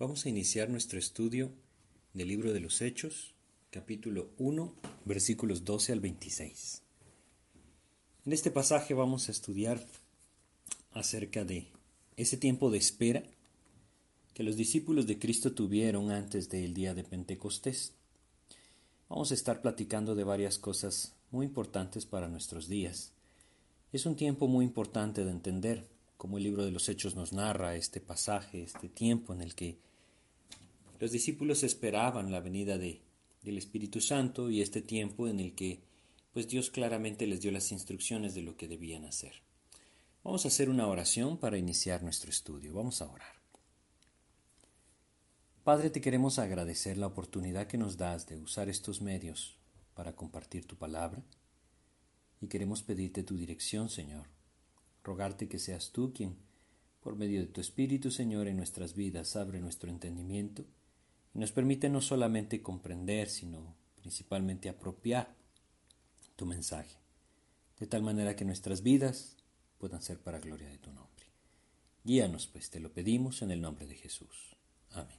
Vamos a iniciar nuestro estudio del libro de los Hechos, capítulo 1, versículos 12 al 26. En este pasaje vamos a estudiar acerca de ese tiempo de espera que los discípulos de Cristo tuvieron antes del día de Pentecostés. Vamos a estar platicando de varias cosas muy importantes para nuestros días. Es un tiempo muy importante de entender, como el libro de los Hechos nos narra este pasaje, este tiempo en el que los discípulos esperaban la venida de, del Espíritu Santo y este tiempo en el que pues Dios claramente les dio las instrucciones de lo que debían hacer. Vamos a hacer una oración para iniciar nuestro estudio. Vamos a orar. Padre, te queremos agradecer la oportunidad que nos das de usar estos medios para compartir tu palabra y queremos pedirte tu dirección, Señor. Rogarte que seas tú quien, por medio de tu Espíritu, Señor, en nuestras vidas, abre nuestro entendimiento nos permite no solamente comprender, sino principalmente apropiar tu mensaje, de tal manera que nuestras vidas puedan ser para gloria de tu nombre. Guíanos, pues, te lo pedimos en el nombre de Jesús. Amén.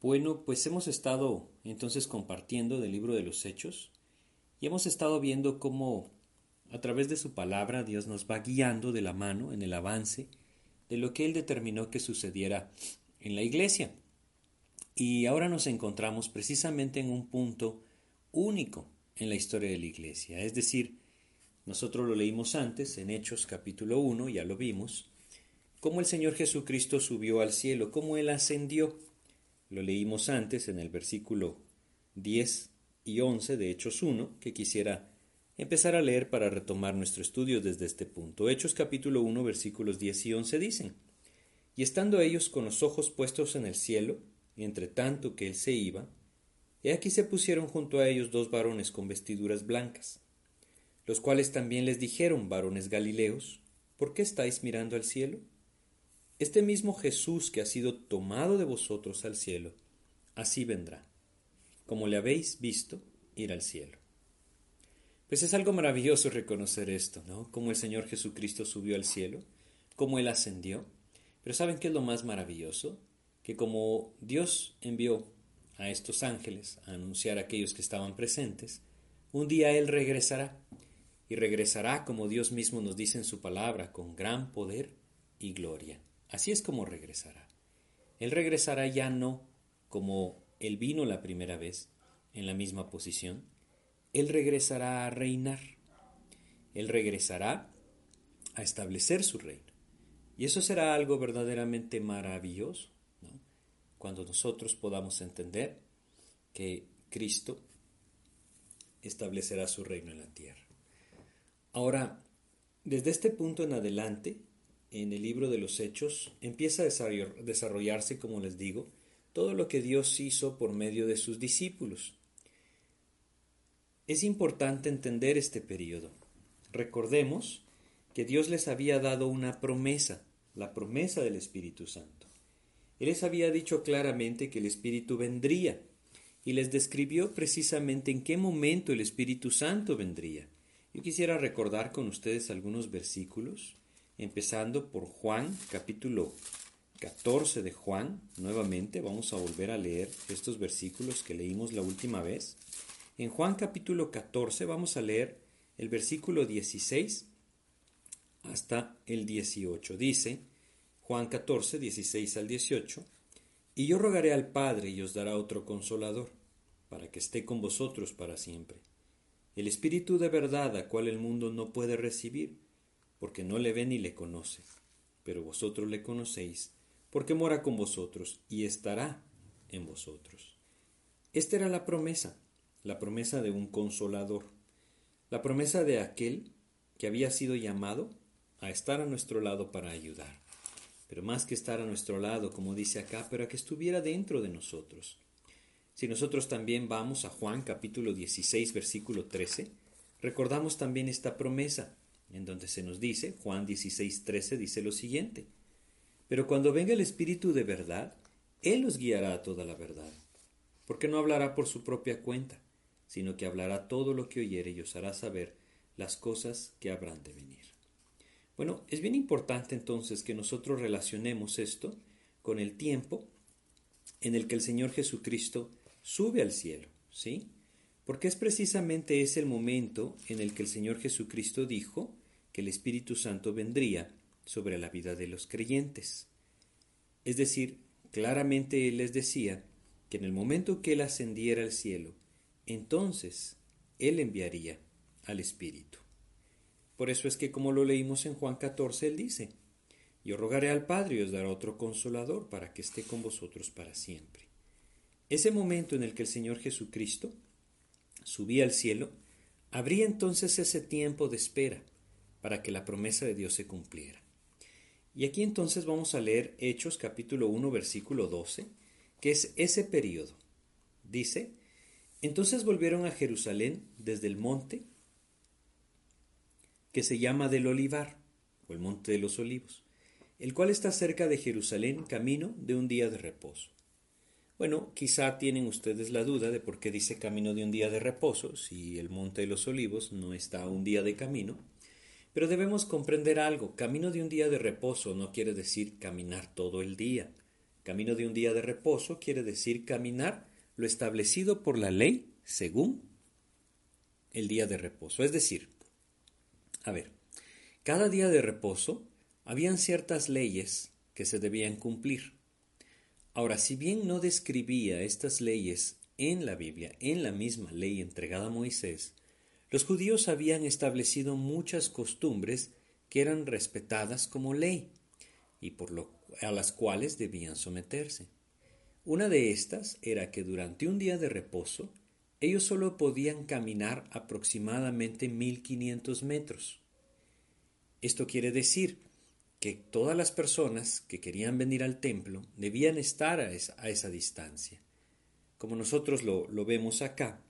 Bueno, pues hemos estado entonces compartiendo del libro de los Hechos y hemos estado viendo cómo a través de su palabra Dios nos va guiando de la mano en el avance de lo que Él determinó que sucediera en la iglesia. Y ahora nos encontramos precisamente en un punto único en la historia de la iglesia. Es decir, nosotros lo leímos antes en Hechos capítulo 1, ya lo vimos, cómo el Señor Jesucristo subió al cielo, cómo Él ascendió. Lo leímos antes en el versículo 10 y 11 de Hechos 1, que quisiera empezar a leer para retomar nuestro estudio desde este punto. Hechos capítulo 1 versículos 10 y 11 dicen, y estando ellos con los ojos puestos en el cielo, entre tanto que él se iba, he aquí se pusieron junto a ellos dos varones con vestiduras blancas, los cuales también les dijeron, varones Galileos, ¿por qué estáis mirando al cielo? Este mismo Jesús que ha sido tomado de vosotros al cielo, así vendrá, como le habéis visto ir al cielo. Pues es algo maravilloso reconocer esto, ¿no? Cómo el Señor Jesucristo subió al cielo, cómo Él ascendió, pero ¿saben qué es lo más maravilloso? Que como Dios envió a estos ángeles a anunciar a aquellos que estaban presentes, un día Él regresará, y regresará como Dios mismo nos dice en su palabra, con gran poder y gloria. Así es como regresará. Él regresará ya no como Él vino la primera vez, en la misma posición, Él regresará a reinar, Él regresará a establecer su reino. Y eso será algo verdaderamente maravilloso, cuando nosotros podamos entender que Cristo establecerá su reino en la tierra. Ahora, desde este punto en adelante, en el libro de los Hechos, empieza a desarrollarse, como les digo, todo lo que Dios hizo por medio de sus discípulos. Es importante entender este periodo. Recordemos que Dios les había dado una promesa la promesa del Espíritu Santo. Él les había dicho claramente que el Espíritu vendría y les describió precisamente en qué momento el Espíritu Santo vendría. Yo quisiera recordar con ustedes algunos versículos, empezando por Juan, capítulo 14 de Juan, nuevamente vamos a volver a leer estos versículos que leímos la última vez. En Juan capítulo 14 vamos a leer el versículo 16 hasta el 18. Dice Juan 14, 16 al 18, Y yo rogaré al Padre y os dará otro consolador, para que esté con vosotros para siempre. El Espíritu de verdad a cual el mundo no puede recibir, porque no le ve ni le conoce, pero vosotros le conocéis, porque mora con vosotros y estará en vosotros. Esta era la promesa, la promesa de un consolador, la promesa de aquel que había sido llamado a estar a nuestro lado para ayudar. Pero más que estar a nuestro lado, como dice acá, pero a que estuviera dentro de nosotros. Si nosotros también vamos a Juan capítulo 16, versículo 13, recordamos también esta promesa, en donde se nos dice, Juan 16, 13 dice lo siguiente, pero cuando venga el Espíritu de verdad, Él os guiará a toda la verdad, porque no hablará por su propia cuenta, sino que hablará todo lo que oyere y os hará saber las cosas que habrán de venir. Bueno, es bien importante entonces que nosotros relacionemos esto con el tiempo en el que el Señor Jesucristo sube al cielo, ¿sí? Porque es precisamente ese el momento en el que el Señor Jesucristo dijo que el Espíritu Santo vendría sobre la vida de los creyentes. Es decir, claramente Él les decía que en el momento que Él ascendiera al cielo, entonces Él enviaría al Espíritu. Por eso es que como lo leímos en Juan 14, Él dice, yo rogaré al Padre y os dará otro consolador para que esté con vosotros para siempre. Ese momento en el que el Señor Jesucristo subía al cielo, habría entonces ese tiempo de espera para que la promesa de Dios se cumpliera. Y aquí entonces vamos a leer Hechos capítulo 1 versículo 12, que es ese periodo. Dice, entonces volvieron a Jerusalén desde el monte que se llama del Olivar, o el monte de los olivos, el cual está cerca de Jerusalén, camino de un día de reposo. Bueno, quizá tienen ustedes la duda de por qué dice camino de un día de reposo, si el monte de los olivos no está a un día de camino. Pero debemos comprender algo, camino de un día de reposo no quiere decir caminar todo el día. Camino de un día de reposo quiere decir caminar lo establecido por la ley según el día de reposo. Es decir, a ver, cada día de reposo habían ciertas leyes que se debían cumplir. Ahora, si bien no describía estas leyes en la Biblia, en la misma ley entregada a Moisés, los judíos habían establecido muchas costumbres que eran respetadas como ley y por lo, a las cuales debían someterse. Una de estas era que durante un día de reposo ellos solo podían caminar aproximadamente 1500 metros. Esto quiere decir que todas las personas que querían venir al templo debían estar a esa, distancia. Como nosotros lo, lo vemos acá,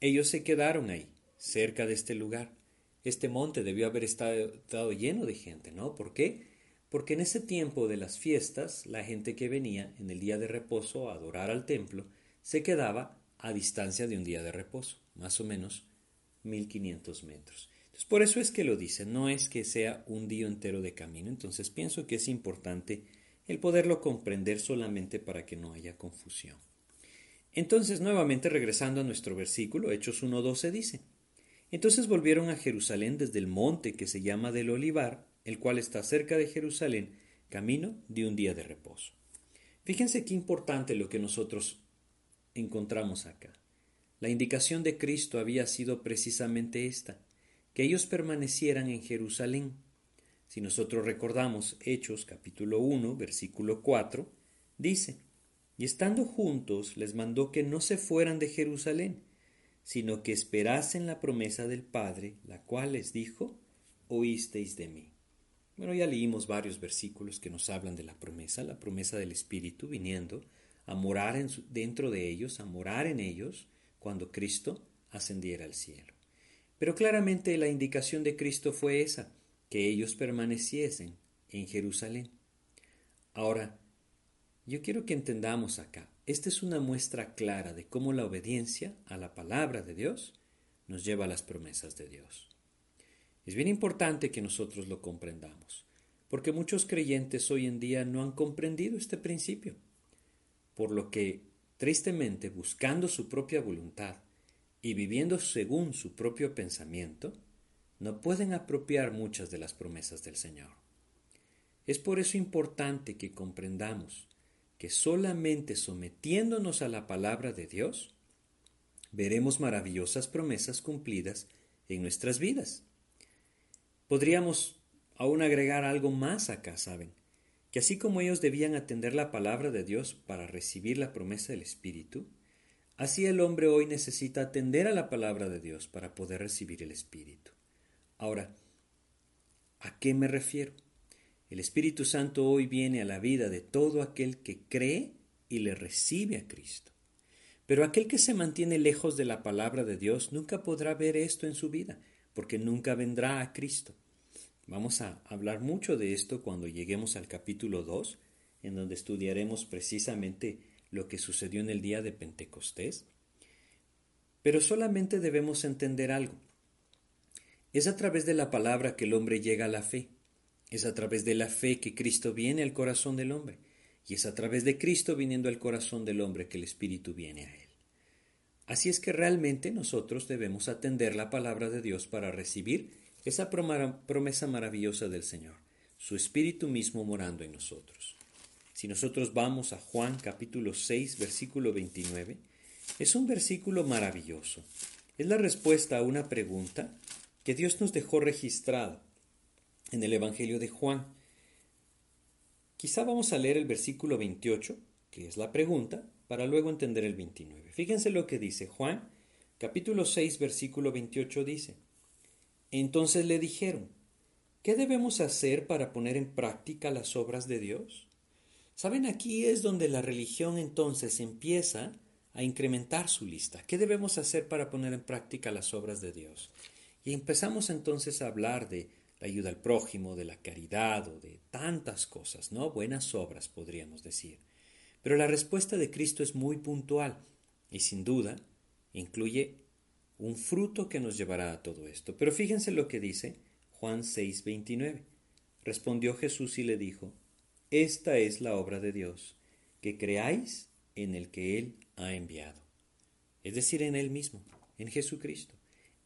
ellos se quedaron ahí, cerca de este lugar. Este monte debió haber estado, lleno de gente, ¿no? ¿Por qué? Porque en ese tiempo de las fiestas, la gente que venía en el día de reposo a adorar al templo se quedaba a distancia de un día de reposo, más o menos 1500 metros por eso es que lo dice, no es que sea un día entero de camino, entonces pienso que es importante el poderlo comprender solamente para que no haya confusión. Entonces, nuevamente regresando a nuestro versículo, Hechos 1.12 dice, Entonces volvieron a Jerusalén desde el monte que se llama del Olivar, el cual está cerca de Jerusalén, camino de un día de reposo. Fíjense qué importante lo que nosotros encontramos acá. La indicación de Cristo había sido precisamente esta, que ellos permanecieran en Jerusalén. Si nosotros recordamos Hechos capítulo 1, versículo 4, dice, y estando juntos les mandó que no se fueran de Jerusalén, sino que esperasen la promesa del Padre, la cual les dijo, oísteis de mí. Bueno, ya leímos varios versículos que nos hablan de la promesa, la promesa del Espíritu viniendo a morar dentro de ellos, a morar en ellos, cuando Cristo ascendiera al cielo. Pero claramente la indicación de Cristo fue esa, que ellos permaneciesen en Jerusalén. Ahora, yo quiero que entendamos acá, esta es una muestra clara de cómo la obediencia a la palabra de Dios nos lleva a las promesas de Dios. Es bien importante que nosotros lo comprendamos, porque muchos creyentes hoy en día no han comprendido este principio, por lo que, tristemente, buscando su propia voluntad, y viviendo según su propio pensamiento, no pueden apropiar muchas de las promesas del Señor. Es por eso importante que comprendamos que solamente sometiéndonos a la palabra de Dios, veremos maravillosas promesas cumplidas en nuestras vidas. Podríamos aún agregar algo más acá, ¿saben? Que así como ellos debían atender la palabra de Dios para recibir la promesa del Espíritu, Así el hombre hoy necesita atender a la palabra de Dios para poder recibir el Espíritu. Ahora, ¿a qué me refiero? El Espíritu Santo hoy viene a la vida de todo aquel que cree y le recibe a Cristo. Pero aquel que se mantiene lejos de la palabra de Dios nunca podrá ver esto en su vida, porque nunca vendrá a Cristo. Vamos a hablar mucho de esto cuando lleguemos al capítulo 2, en donde estudiaremos precisamente lo que sucedió en el día de Pentecostés? Pero solamente debemos entender algo. Es a través de la palabra que el hombre llega a la fe. Es a través de la fe que Cristo viene al corazón del hombre. y es a través de Cristo viniendo al corazón del hombre que el Espíritu viene a él. Así es que realmente nosotros debemos atender la palabra de Dios para recibir esa promesa maravillosa del Señor, su Espíritu mismo morando en nosotros. Si nosotros vamos a Juan capítulo 6, versículo 29, es un versículo maravilloso. Es la respuesta a una pregunta que Dios nos dejó registrada en el Evangelio de Juan. Quizá vamos a leer el versículo 28, que es la pregunta, para luego entender el 29. Fíjense lo que dice Juan, capítulo 6, versículo 28 dice, Entonces le dijeron, ¿qué debemos hacer para poner en práctica las obras de Dios? Saben, aquí es donde la religión entonces empieza a incrementar su lista. ¿Qué debemos hacer para poner en práctica las obras de Dios? Y empezamos entonces a hablar de la ayuda al prójimo, de la caridad o de tantas cosas, ¿no? Buenas obras, podríamos decir. Pero la respuesta de Cristo es muy puntual y sin duda incluye un fruto que nos llevará a todo esto. Pero fíjense lo que dice Juan 6:29. Respondió Jesús y le dijo, Esta es la obra de Dios, que creáis en el que Él ha enviado. Es decir, en Él mismo, en Jesucristo.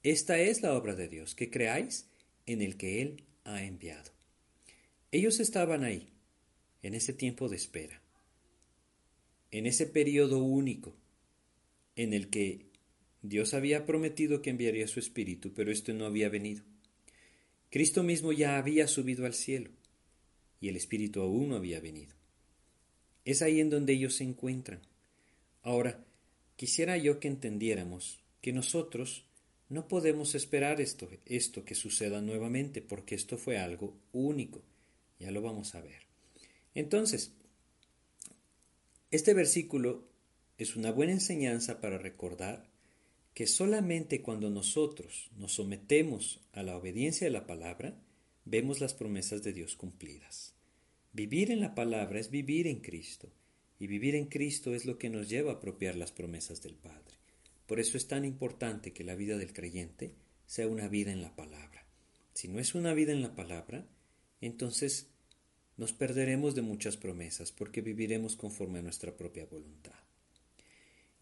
Esta es la obra de Dios, que creáis en el que Él ha enviado. Ellos estaban ahí, en ese tiempo de espera, en ese periodo único, en el que Dios había prometido que enviaría su Espíritu, pero esto no había venido. Cristo mismo ya había subido al cielo, y el Espíritu aún no había venido. Es ahí en donde ellos se encuentran. Ahora, quisiera yo que entendiéramos que nosotros no podemos esperar esto, esto que suceda nuevamente, porque esto fue algo único. Ya lo vamos a ver. Entonces, este versículo es una buena enseñanza para recordar que solamente cuando nosotros nos sometemos a la obediencia de la palabra, vemos las promesas de Dios cumplidas. Vivir en la palabra es vivir en Cristo, y vivir en Cristo es lo que nos lleva a apropiar las promesas del Padre. Por eso es tan importante que la vida del creyente sea una vida en la palabra. Si no es una vida en la palabra, entonces nos perderemos de muchas promesas porque viviremos conforme a nuestra propia voluntad.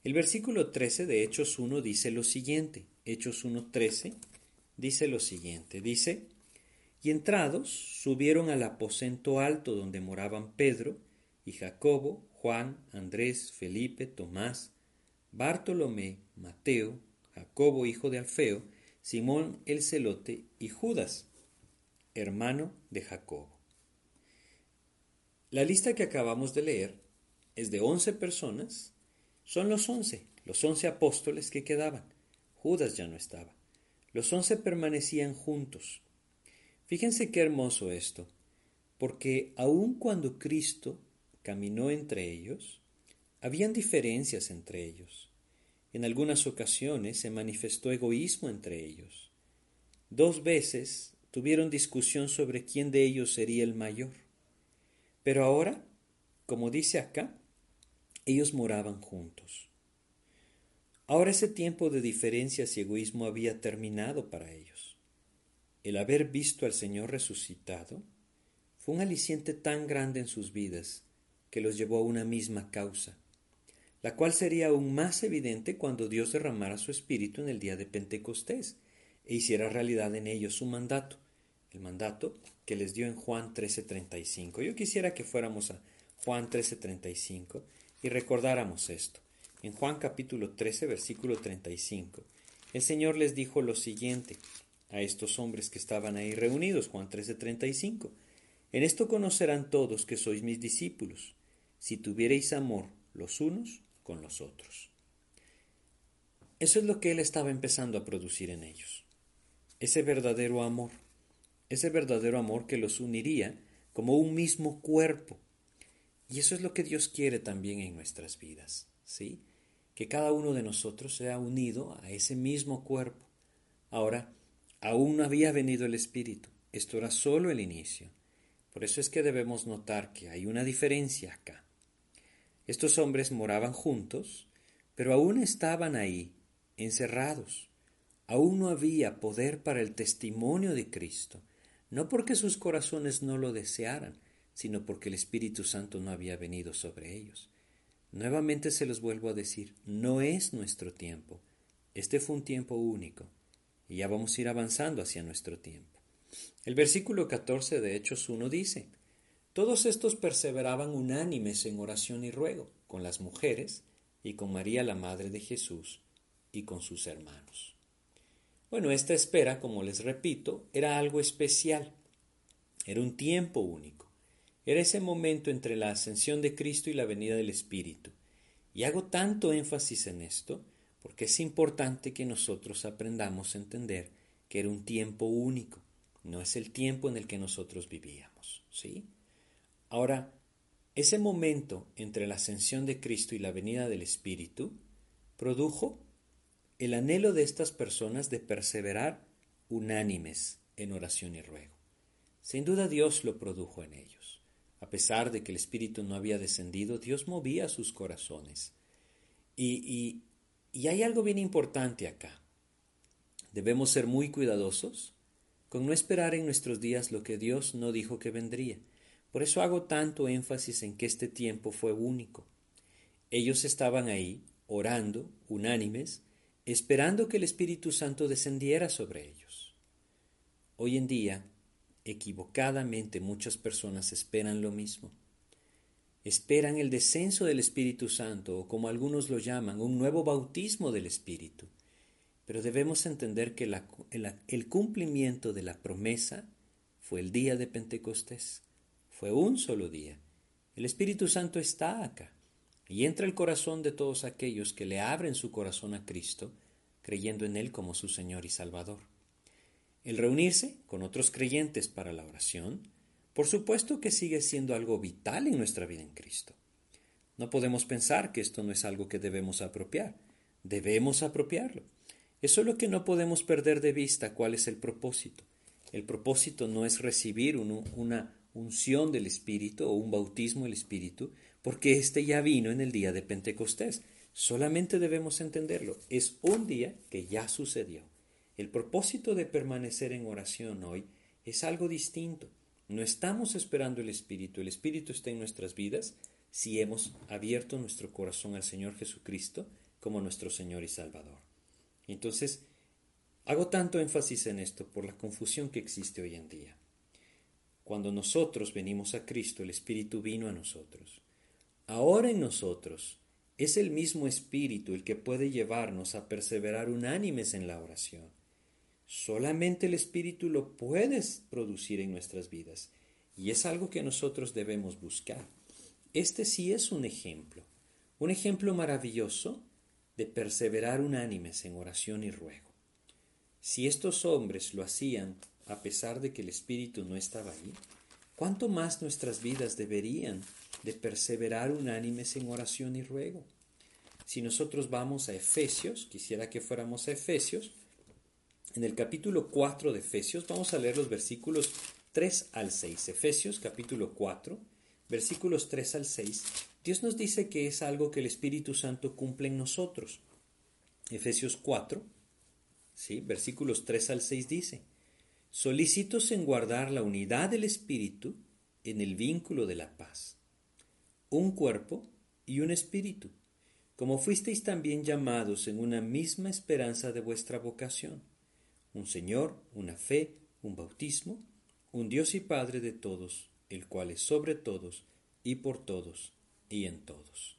El versículo 13 de Hechos 1 dice lo siguiente. Hechos 1.13 dice lo siguiente. Dice, y entrados subieron al aposento alto donde moraban Pedro y Jacobo, Juan, Andrés, Felipe, Tomás, Bartolomé, Mateo, Jacobo hijo de Alfeo, Simón el celote y Judas, hermano de Jacobo. La lista que acabamos de leer es de once personas, son los once, los once apóstoles que quedaban. Judas ya no estaba. Los once permanecían juntos. Fíjense qué hermoso esto, porque aun cuando Cristo caminó entre ellos, habían diferencias entre ellos. En algunas ocasiones se manifestó egoísmo entre ellos. Dos veces tuvieron discusión sobre quién de ellos sería el mayor. Pero ahora, como dice acá, ellos moraban juntos. Ahora ese tiempo de diferencias y egoísmo había terminado para ellos. El haber visto al Señor resucitado fue un aliciente tan grande en sus vidas que los llevó a una misma causa, la cual sería aún más evidente cuando Dios derramara su Espíritu en el día de Pentecostés e hiciera realidad en ellos su mandato, el mandato que les dio en Juan 13:35. Yo quisiera que fuéramos a Juan 13:35 y recordáramos esto. En Juan capítulo 13, versículo 35, el Señor les dijo lo siguiente a estos hombres que estaban ahí reunidos, Juan 13:35. En esto conocerán todos que sois mis discípulos, si tuviereis amor los unos con los otros. Eso es lo que Él estaba empezando a producir en ellos. Ese verdadero amor. Ese verdadero amor que los uniría como un mismo cuerpo. Y eso es lo que Dios quiere también en nuestras vidas. ¿Sí? Que cada uno de nosotros sea unido a ese mismo cuerpo. Ahora, aún no había venido el Espíritu. Esto era solo el inicio. Por eso es que debemos notar que hay una diferencia acá. Estos hombres moraban juntos, pero aún estaban ahí, encerrados. Aún no había poder para el testimonio de Cristo, no porque sus corazones no lo desearan, sino porque el Espíritu Santo no había venido sobre ellos. Nuevamente se los vuelvo a decir, no es nuestro tiempo. Este fue un tiempo único y ya vamos a ir avanzando hacia nuestro tiempo. El versículo 14 de Hechos 1 dice, Todos estos perseveraban unánimes en oración y ruego, con las mujeres y con María la Madre de Jesús y con sus hermanos. Bueno, esta espera, como les repito, era algo especial, era un tiempo único, era ese momento entre la ascensión de Cristo y la venida del Espíritu. Y hago tanto énfasis en esto porque es importante que nosotros aprendamos a entender que era un tiempo único, no es el tiempo en el que nosotros vivíamos, ¿sí? Ahora, ese momento entre la ascensión de Cristo y la venida del Espíritu produjo el anhelo de estas personas de perseverar unánimes en oración y ruego. Sin duda Dios lo produjo en ellos. A pesar de que el Espíritu no había descendido, Dios movía sus corazones. Y, y hay algo bien importante acá. Debemos ser muy cuidadosos con no esperar en nuestros días lo que Dios no dijo que vendría. Por eso hago tanto énfasis en que este tiempo fue único. Ellos estaban ahí, orando, unánimes, esperando que el Espíritu Santo descendiera sobre ellos. Hoy en día, equivocadamente muchas personas esperan lo mismo. Esperan el descenso del Espíritu Santo, o como algunos lo llaman, un nuevo bautismo del Espíritu. Pero debemos entender que el cumplimiento de la promesa fue el día de Pentecostés. Fue un solo día. El Espíritu Santo está acá y entra el corazón de todos aquellos que le abren su corazón a Cristo, creyendo en Él como su Señor y Salvador. El reunirse con otros creyentes para la oración, por supuesto que sigue siendo algo vital en nuestra vida en Cristo. No podemos pensar que esto no es algo que debemos apropiar. Debemos apropiarlo. Es solo que no podemos perder de vista cuál es el propósito. El propósito no es recibir una unción del Espíritu o un bautismo del Espíritu, porque éste ya vino en el día de Pentecostés. Solamente debemos entenderlo. Es un día que ya sucedió. El propósito de permanecer en oración hoy es algo distinto. No estamos esperando el Espíritu. El Espíritu está en nuestras vidas si hemos abierto nuestro corazón al Señor Jesucristo como nuestro Señor y Salvador. Entonces, hago tanto énfasis en esto por la confusión que existe hoy en día. Cuando nosotros venimos a Cristo, el Espíritu vino a nosotros. Ahora en nosotros es el mismo Espíritu el que puede llevarnos a perseverar unánimes en la oración. Solamente el Espíritu lo puede producir en nuestras vidas y es algo que nosotros debemos buscar. Este sí es un ejemplo, un ejemplo maravilloso de perseverar unánimes en oración y ruego. Si estos hombres lo hacían a pesar de que el Espíritu no estaba ahí, ¿cuánto más nuestras vidas deberían de perseverar unánimes en oración y ruego? Si nosotros vamos a Efesios, quisiera que fuéramos a Efesios, en el capítulo 4 de Efesios, vamos a leer los versículos 3 al 6. Efesios capítulo 4, versículos 3 al 6, Dios nos dice que es algo que el Espíritu Santo cumple en nosotros. Efesios 4, ¿sí? versículos 3 al 6 dice, solícitos en guardar la unidad del Espíritu en el vínculo de la paz. Un cuerpo y un espíritu, como fuisteis también llamados en una misma esperanza de vuestra vocación. Un Señor, una fe, un bautismo, un Dios y Padre de todos, el cual es sobre todos y por todos y en todos.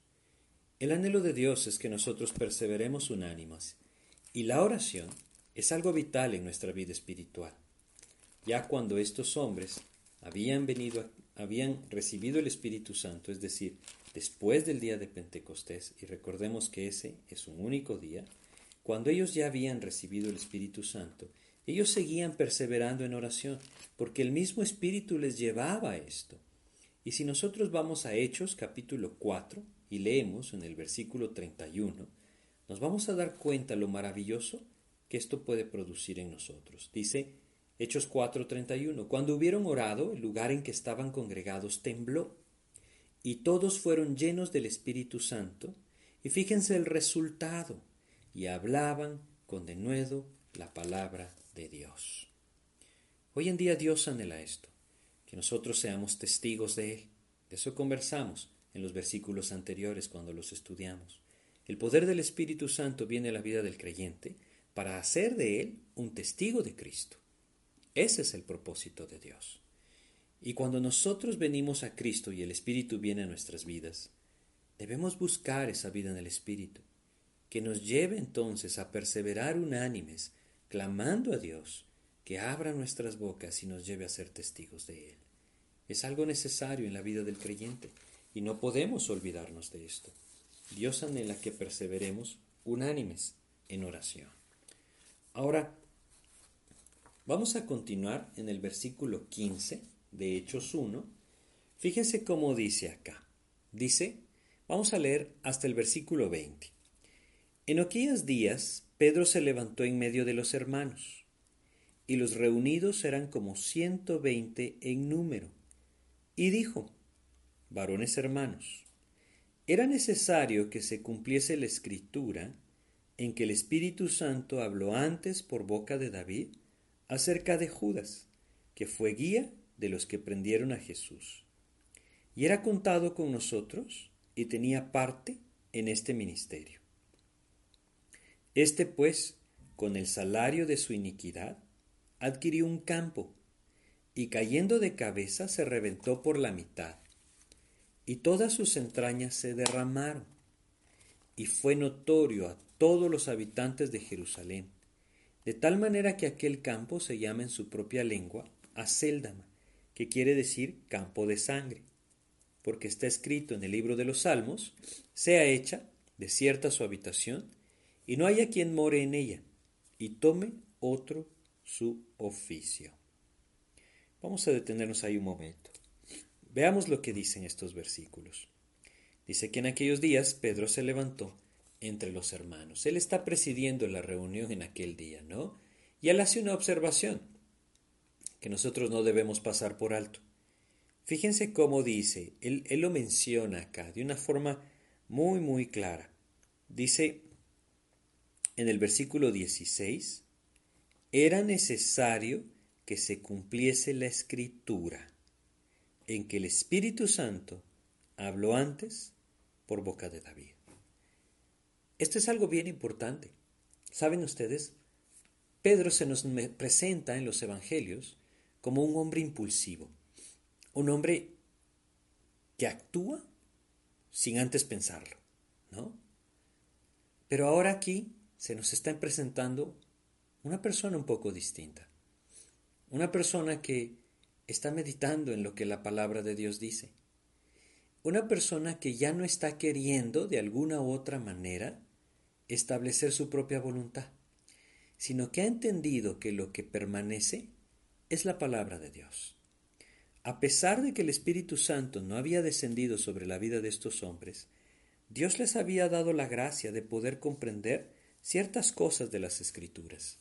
El anhelo de Dios es que nosotros perseveremos unánimas, y la oración es algo vital en nuestra vida espiritual. Ya cuando estos hombres habían venido, habían recibido el Espíritu Santo, es decir, después del día de Pentecostés, y recordemos que ese es un único día, cuando ellos ya habían recibido el Espíritu Santo, ellos seguían perseverando en oración, porque el mismo Espíritu les llevaba a esto. Y si nosotros vamos a Hechos capítulo 4 y leemos en el versículo 31, nos vamos a dar cuenta lo maravilloso que esto puede producir en nosotros. Dice, Hechos 4:31. Cuando hubieron orado, el lugar en que estaban congregados tembló, y todos fueron llenos del Espíritu Santo, y fíjense el resultado, y hablaban con denuedo la palabra de Dios. Hoy en día Dios anhela esto, que nosotros seamos testigos de Él. De eso conversamos en los versículos anteriores cuando los estudiamos. El poder del Espíritu Santo viene a la vida del creyente para hacer de él un testigo de Cristo. Ese es el propósito de Dios. Y cuando nosotros venimos a Cristo y el Espíritu viene a nuestras vidas, debemos buscar esa vida en el Espíritu, que nos lleve entonces a perseverar unánimes, clamando a Dios, que abra nuestras bocas y nos lleve a ser testigos de Él. Es algo necesario en la vida del creyente y no podemos olvidarnos de esto. Dios anhela que perseveremos unánimes en oración. Ahora, vamos a continuar en el versículo 15 de Hechos 1. Fíjense cómo dice acá. Dice, vamos a leer hasta el versículo 20. En aquellos días, Pedro se levantó en medio de los hermanos, y los reunidos eran como ciento veinte en número, y dijo, varones hermanos, era necesario que se cumpliese la escritura en que el Espíritu Santo habló antes por boca de David acerca de Judas, que fue guía de los que prendieron a Jesús. Y era contado con nosotros y tenía parte en este ministerio. Este pues, con el salario de su iniquidad, adquirió un campo, y cayendo de cabeza se reventó por la mitad y todas sus entrañas se derramaron. Y fue notorio a todos los habitantes de Jerusalén, de tal manera que aquel campo se llama en su propia lengua Aceldama, que quiere decir campo de sangre, porque está escrito en el libro de los Salmos, sea hecha desierta su habitación, y no haya quien more en ella, y tome otro su oficio. Vamos a detenernos ahí un momento. Veamos lo que dicen estos versículos. Dice que en aquellos días Pedro se levantó entre los hermanos. Él está presidiendo la reunión en aquel día, ¿no? Y él hace una observación que nosotros no debemos pasar por alto. Fíjense cómo dice, él, él lo menciona acá de una forma muy, muy clara. Dice en el versículo 16, era necesario que se cumpliese la escritura en que el Espíritu Santo habló antes por boca de David. Esto es algo bien importante. ¿Saben ustedes? Pedro se nos presenta en los Evangelios como un hombre impulsivo, un hombre que actúa sin antes pensarlo, ¿no? Pero ahora aquí se nos está presentando una persona un poco distinta, una persona que está meditando en lo que la palabra de Dios dice. Una persona que ya no está queriendo de alguna u otra manera establecer su propia voluntad, sino que ha entendido que lo que permanece es la palabra de Dios. A pesar de que el Espíritu Santo no había descendido sobre la vida de estos hombres, Dios les había dado la gracia de poder comprender ciertas cosas de las Escrituras.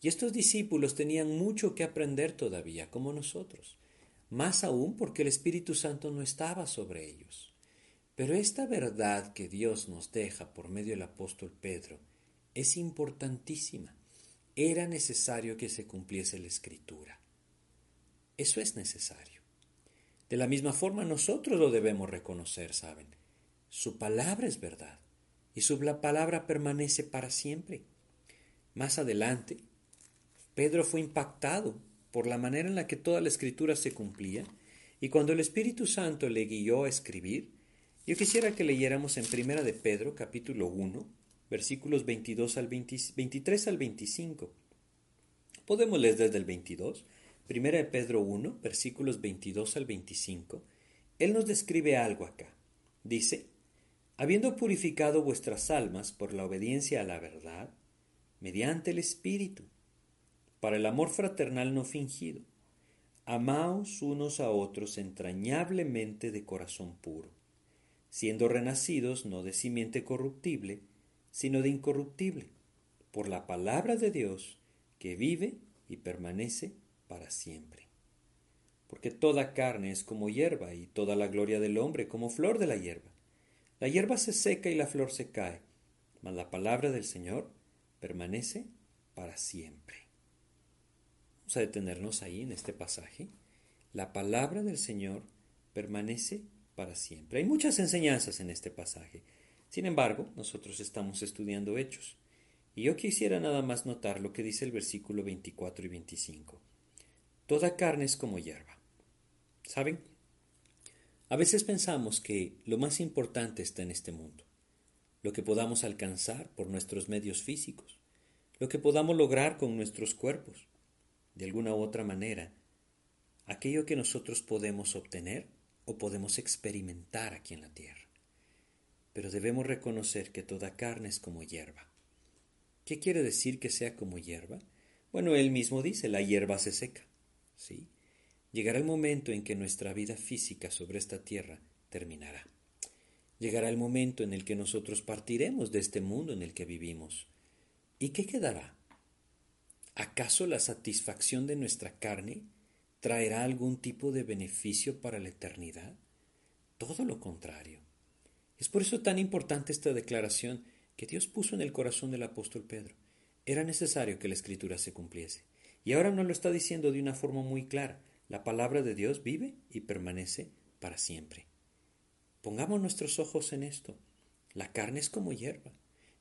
Y estos discípulos tenían mucho que aprender todavía, como nosotros, más aún porque el Espíritu Santo no estaba sobre ellos. Pero esta verdad que Dios nos deja por medio del apóstol Pedro es importantísima. Era necesario que se cumpliese la escritura. Eso es necesario. De la misma forma nosotros lo debemos reconocer, ¿saben? Su palabra es verdad y su palabra permanece para siempre. Más adelante, Pedro fue impactado por la manera en la que toda la escritura se cumplía, y cuando el Espíritu Santo le guió a escribir, yo quisiera que leyéramos en Primera de Pedro, capítulo 1, versículos 22 al 23 al 25. Podemos leer desde el 22. Primera de Pedro 1, versículos 22 al 25. Él nos describe algo acá. Dice, habiendo purificado vuestras almas por la obediencia a la verdad, mediante el Espíritu, para el amor fraternal no fingido. Amaos unos a otros entrañablemente de corazón puro, siendo renacidos no de simiente corruptible, sino de incorruptible, por la palabra de Dios que vive y permanece para siempre. Porque toda carne es como hierba y toda la gloria del hombre como flor de la hierba. La hierba se seca y la flor se cae, mas la palabra del Señor permanece para siempre a detenernos ahí en este pasaje. La palabra del Señor permanece para siempre. Hay muchas enseñanzas en este pasaje. Sin embargo, nosotros estamos estudiando hechos. Y yo quisiera nada más notar lo que dice el versículo 24 y 25. Toda carne es como hierba. ¿Saben? A veces pensamos que lo más importante está en este mundo, lo que podamos alcanzar por nuestros medios físicos, lo que podamos lograr con nuestros cuerpos. De alguna u otra manera, aquello que nosotros podemos obtener o podemos experimentar aquí en la tierra. Pero debemos reconocer que toda carne es como hierba. ¿Qué quiere decir que sea como hierba? Bueno, él mismo dice, la hierba se seca. ¿Sí? Llegará el momento en que nuestra vida física sobre esta tierra terminará. Llegará el momento en el que nosotros partiremos de este mundo en el que vivimos ¿Y qué quedará? ¿Acaso la satisfacción de nuestra carne traerá algún tipo de beneficio para la eternidad? Todo lo contrario. Es por eso tan importante esta declaración que Dios puso en el corazón del apóstol Pedro. Era necesario que la escritura se cumpliese. Y ahora nos lo está diciendo de una forma muy clara. La palabra de Dios vive y permanece para siempre. Pongamos nuestros ojos en esto. La carne es como hierba.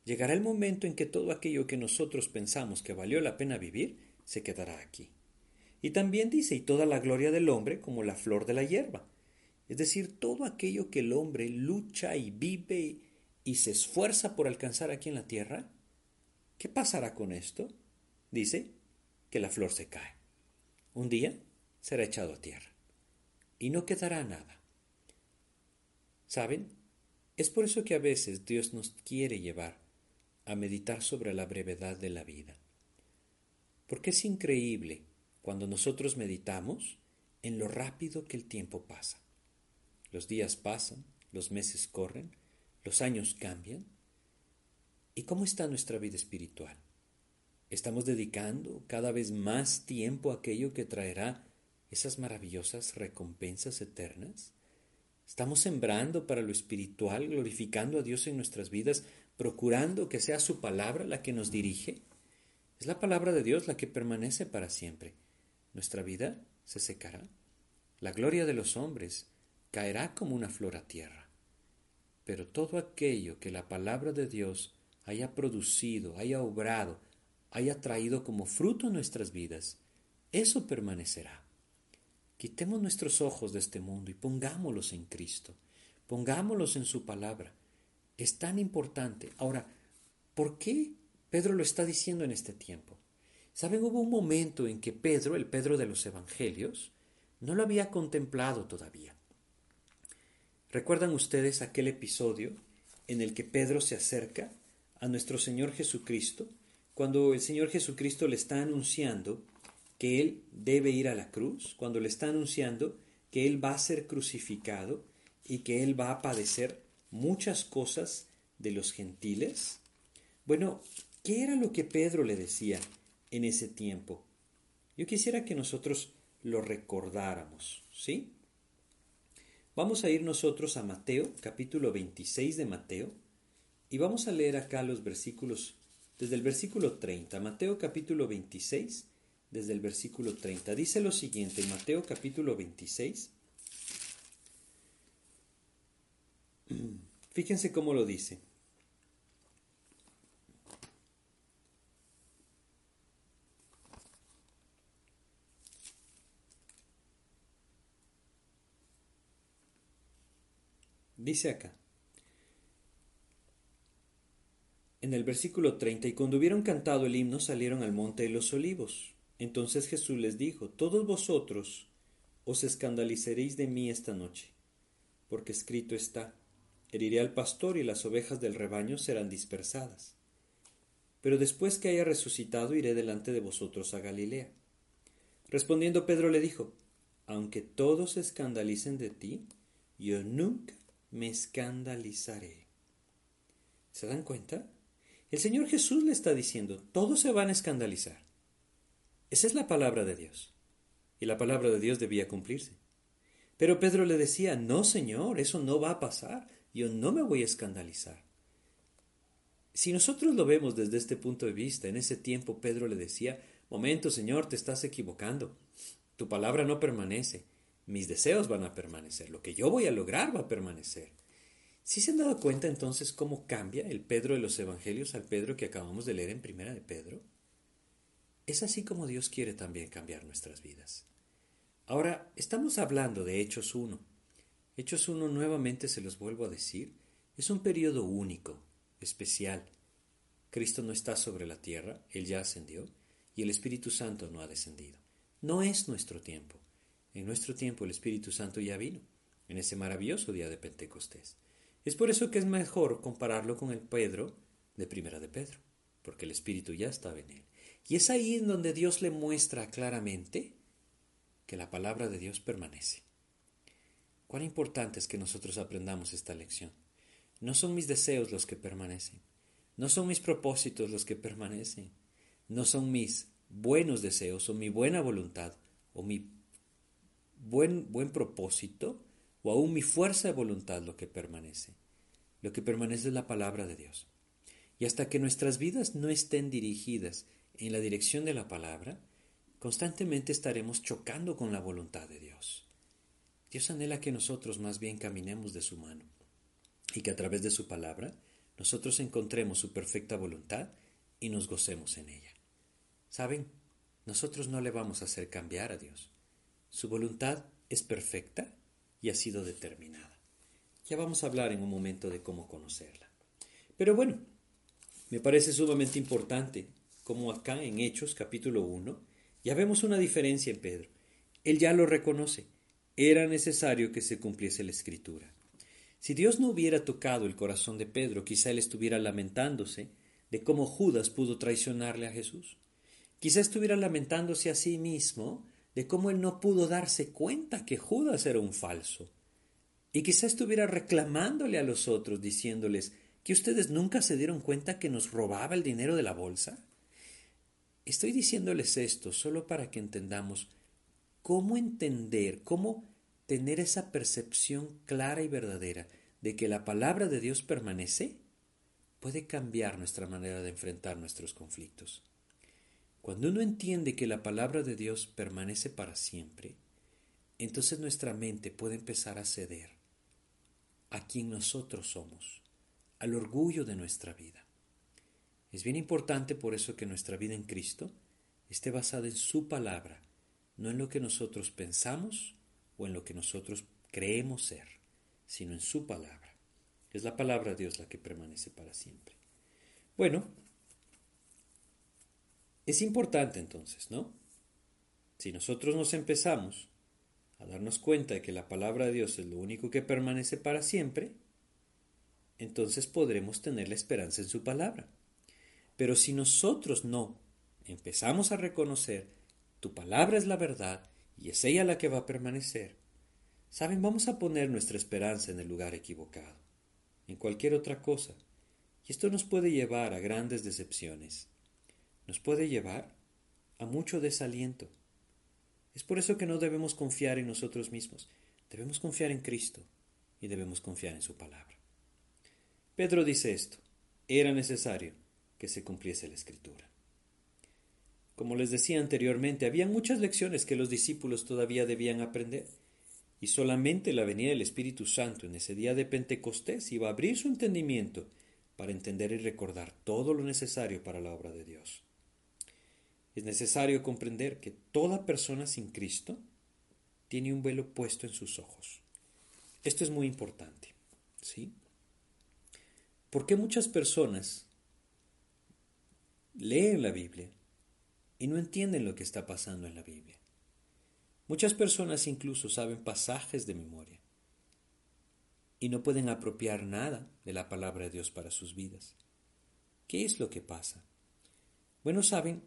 Llegará el momento en que todo aquello que nosotros pensamos que valió la pena vivir se quedará aquí. Y también dice, y toda la gloria del hombre como la flor de la hierba. Es decir, todo aquello que el hombre lucha y vive y se esfuerza por alcanzar aquí en la tierra, ¿qué pasará con esto? Dice que la flor se cae. Un día será echado a tierra y no quedará nada. ¿Saben? Es por eso que a veces Dios nos quiere llevar a meditar sobre la brevedad de la vida. Porque es increíble cuando nosotros meditamos en lo rápido que el tiempo pasa. Los días pasan, los meses corren, los años cambian. ¿Y cómo está nuestra vida espiritual? ¿Estamos dedicando cada vez más tiempo a aquello que traerá esas maravillosas recompensas eternas? ¿Estamos sembrando para lo espiritual, glorificando a Dios en nuestras vidas procurando que sea su palabra la que nos dirige. Es la palabra de Dios la que permanece para siempre. Nuestra vida se secará. La gloria de los hombres caerá como una flor a tierra. Pero todo aquello que la palabra de Dios haya producido, haya obrado, haya traído como fruto en nuestras vidas, eso permanecerá. Quitemos nuestros ojos de este mundo y pongámoslos en Cristo, pongámoslos en su palabra, es tan importante. Ahora, ¿por qué Pedro lo está diciendo en este tiempo? Saben, hubo un momento en que Pedro, el Pedro de los Evangelios, no lo había contemplado todavía. ¿Recuerdan ustedes aquel episodio en el que Pedro se acerca a nuestro Señor Jesucristo cuando el Señor Jesucristo le está anunciando que Él debe ir a la cruz, cuando le está anunciando que Él va a ser crucificado y que Él va a padecer muchas cosas de los gentiles? Bueno, ¿qué era lo que Pedro le decía en ese tiempo? Yo quisiera que nosotros lo recordáramos, ¿sí? Vamos a ir nosotros a Mateo, capítulo 26 de Mateo, y vamos a leer acá los versículos, desde el versículo 30, Mateo capítulo 26, desde el versículo 30. Dice lo siguiente, Mateo capítulo 26, Fíjense cómo lo dice. Dice acá, en el versículo 30, y cuando hubieron cantado el himno salieron al monte de los olivos. Entonces Jesús les dijo, todos vosotros os escandalizaréis de mí esta noche, porque escrito está, Heriré al pastor y las ovejas del rebaño serán dispersadas. Pero después que haya resucitado iré delante de vosotros a Galilea. Respondiendo Pedro le dijo, Aunque todos se escandalicen de ti, yo nunca me escandalizaré. ¿Se dan cuenta? El Señor Jesús le está diciendo, todos se van a escandalizar. Esa es la palabra de Dios. Y la palabra de Dios debía cumplirse. Pero Pedro le decía, no, Señor, eso no va a pasar yo no me voy a escandalizar. Si nosotros lo vemos desde este punto de vista, en ese tiempo Pedro le decía, momento Señor, te estás equivocando, tu palabra no permanece. mis deseos van a permanecer, lo que yo voy a lograr va a permanecer. ¿Sí se han dado cuenta entonces cómo cambia el Pedro de los Evangelios al Pedro que acabamos de leer en Primera de Pedro? Es así como Dios quiere también cambiar nuestras vidas. Ahora, estamos hablando de Hechos 1. Hechos 1 nuevamente se los vuelvo a decir, es un periodo único, especial. Cristo no está sobre la tierra, Él ya ascendió, y el Espíritu Santo no ha descendido. No es nuestro tiempo. En nuestro tiempo el Espíritu Santo ya vino, en ese maravilloso día de Pentecostés. Es por eso que es mejor compararlo con el Pedro de Primera de Pedro, porque el Espíritu ya estaba en él. Y es ahí en donde Dios le muestra claramente que la palabra de Dios permanece. Cuán importante es que nosotros aprendamos esta lección. No son mis deseos los que permanecen, no son mis propósitos los que permanecen, no son mis buenos deseos o mi buena voluntad o mi buen, buen propósito o aún mi fuerza de voluntad lo que permanece. Lo que permanece es la palabra de Dios. Y hasta que nuestras vidas no estén dirigidas en la dirección de la palabra, constantemente estaremos chocando con la voluntad de Dios. Dios anhela que nosotros más bien caminemos de su mano y que a través de su palabra nosotros encontremos su perfecta voluntad y nos gocemos en ella. ¿Saben? Nosotros no le vamos a hacer cambiar a Dios. Su voluntad es perfecta y ha sido determinada. Ya vamos a hablar en un momento de cómo conocerla. Pero bueno, me parece sumamente importante como acá en Hechos capítulo 1 ya vemos una diferencia en Pedro. Él ya lo reconoce. Era necesario que se cumpliese la escritura. Si Dios no hubiera tocado el corazón de Pedro, quizá él estuviera lamentándose de cómo Judas pudo traicionarle a Jesús. Quizá estuviera lamentándose a sí mismo de cómo él no pudo darse cuenta que Judas era un falso. Y quizá estuviera reclamándole a los otros, diciéndoles que ustedes nunca se dieron cuenta que nos robaba el dinero de la bolsa. Estoy diciéndoles esto solo para que entendamos cómo entender, cómo tener esa percepción clara y verdadera de que la palabra de Dios permanece, puede cambiar nuestra manera de enfrentar nuestros conflictos. Cuando uno entiende que la palabra de Dios permanece para siempre, entonces nuestra mente puede empezar a ceder a quien nosotros somos, al orgullo de nuestra vida. Es bien importante por eso que nuestra vida en Cristo esté basada en su palabra, no en lo que nosotros pensamos o en lo que nosotros creemos ser, sino en su palabra. Es la palabra de Dios la que permanece para siempre. Bueno, es importante entonces, ¿no? Si nosotros nos empezamos a darnos cuenta de que la palabra de Dios es lo único que permanece para siempre, entonces podremos tener la esperanza en su palabra. Pero si nosotros no empezamos a reconocer tu palabra es la verdad y es ella la que va a permanecer, saben, vamos a poner nuestra esperanza en el lugar equivocado, en cualquier otra cosa. Y esto nos puede llevar a grandes decepciones nos puede llevar a mucho desaliento. Es por eso que no debemos confiar en nosotros mismos, debemos confiar en Cristo y debemos confiar en su palabra. Pedro dice esto, era necesario que se cumpliese la escritura. Como les decía anteriormente, había muchas lecciones que los discípulos todavía debían aprender, y solamente la venida del Espíritu Santo en ese día de Pentecostés iba a abrir su entendimiento para entender y recordar todo lo necesario para la obra de Dios. Es necesario comprender que toda persona sin Cristo tiene un velo puesto en sus ojos. Esto es muy importante, ¿sí? Porque muchas personas leen la Biblia y no entienden lo que está pasando en la Biblia? Muchas personas incluso saben pasajes de memoria y no pueden apropiar nada de la palabra de Dios para sus vidas. ¿Qué es lo que pasa? Bueno, saben,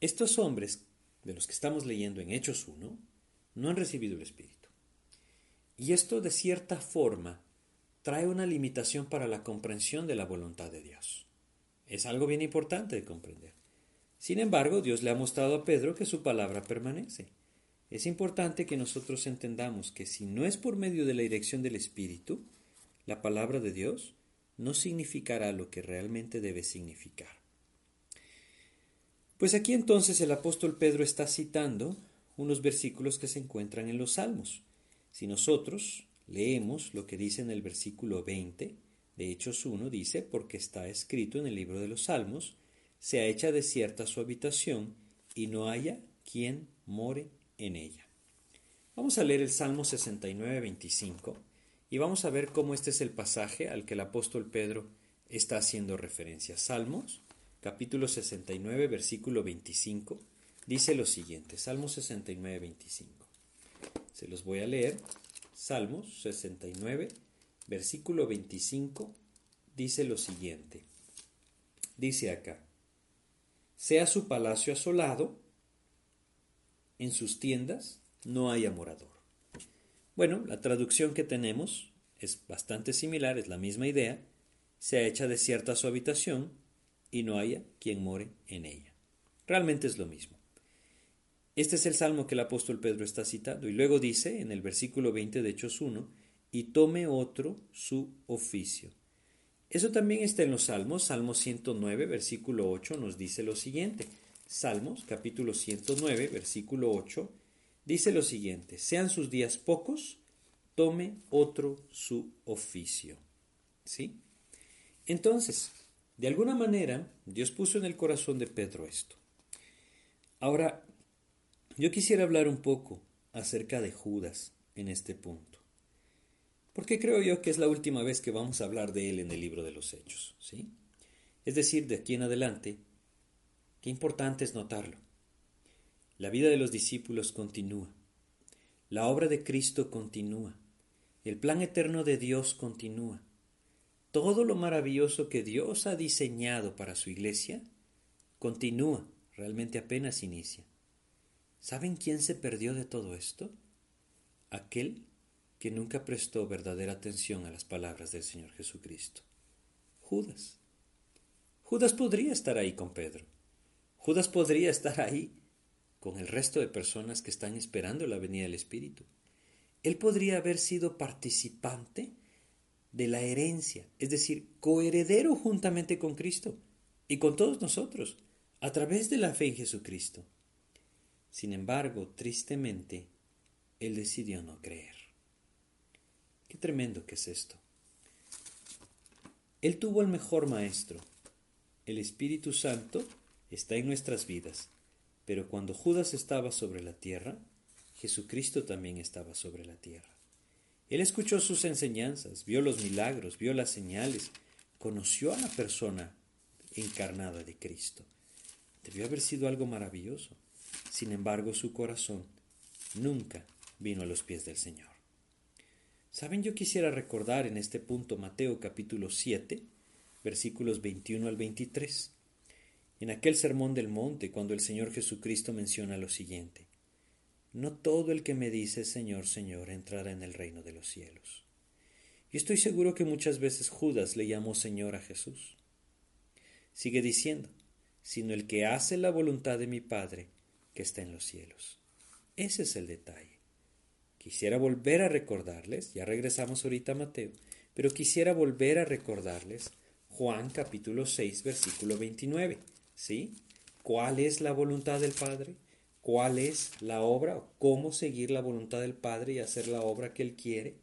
estos hombres, de los que estamos leyendo en Hechos 1, no han recibido el Espíritu. Y esto de cierta forma trae una limitación para la comprensión de la voluntad de Dios. Es algo bien importante de comprender. Sin embargo, Dios le ha mostrado a Pedro que su palabra permanece. Es importante que nosotros entendamos que si no es por medio de la dirección del Espíritu, la palabra de Dios no significará lo que realmente debe significar. Pues aquí entonces el apóstol Pedro está citando unos versículos que se encuentran en los Salmos, Si nosotros leemos lo que dice en el versículo 20 de Hechos 1, dice, porque está escrito en el libro de los Salmos, sea hecha desierta su habitación y no haya quien more en ella. Vamos a leer el Salmo 69, 25 y vamos a ver cómo este es el pasaje al que el apóstol Pedro está haciendo referencia. Salmos, capítulo 69, versículo 25, dice lo siguiente. Salmos 69, 25. Se los voy a leer. Salmos 69, versículo 25, dice lo siguiente. Dice acá, sea su palacio asolado, en sus tiendas no haya morador. Bueno, la traducción que tenemos es bastante similar, es la misma idea, sea hecha desierta su habitación y no haya quien more en ella. Realmente es lo mismo. Este es el salmo que el apóstol Pedro está citando y luego dice en el versículo 20 de Hechos 1, y tome otro su oficio. Eso también está en los salmos, Salmo 109, versículo 8 nos dice lo siguiente. Salmos, capítulo 109, versículo 8, dice lo siguiente, sean sus días pocos, tome otro su oficio. ¿Sí? Entonces, de alguna manera, Dios puso en el corazón de Pedro esto. Ahora, yo quisiera hablar un poco acerca de Judas en este punto. Porque creo yo que es la última vez que vamos a hablar de él en el libro de los Hechos, ¿sí? Es decir, de aquí en adelante, qué importante es notarlo. La vida de los discípulos continúa. La obra de Cristo continúa. El plan eterno de Dios continúa. Todo lo maravilloso que Dios ha diseñado para su iglesia continúa, realmente apenas inicia. ¿Saben quién se perdió de todo esto? Aquel que nunca prestó verdadera atención a las palabras del Señor Jesucristo. Judas. Judas podría estar ahí con Pedro. Judas podría estar ahí con el resto de personas que están esperando la venida del Espíritu. Él podría haber sido participante de la herencia, es decir, coheredero juntamente con Cristo y con todos nosotros, a través de la fe en Jesucristo. Sin embargo, tristemente, él decidió no creer. Qué tremendo que es esto. Él tuvo el mejor maestro. El Espíritu Santo está en nuestras vidas pero cuando Judas estaba sobre la tierra, Jesucristo también estaba sobre la tierra. Él escuchó sus enseñanzas, vio los milagros, vio las señales, conoció a la persona encarnada de Cristo. Debió haber sido algo maravilloso. Sin embargo, su corazón nunca vino a los pies del Señor. Saben, yo quisiera recordar en este punto Mateo capítulo 7, versículos 21 al 23 en aquel sermón del monte cuando el Señor Jesucristo menciona lo siguiente. No todo el que me dice Señor, Señor entrará en el reino de los cielos. Y estoy seguro que muchas veces Judas le llamó Señor a Jesús. Sigue diciendo, sino el que hace la voluntad de mi Padre que está en los cielos. Ese es el detalle. Quisiera volver a recordarles, ya regresamos ahorita a Mateo, pero quisiera volver a recordarles Juan capítulo 6 versículo 29 ¿sí? ¿Cuál es la voluntad del Padre? ¿Cuál es la obra? ¿Cómo seguir la voluntad del Padre y hacer la obra que Él quiere?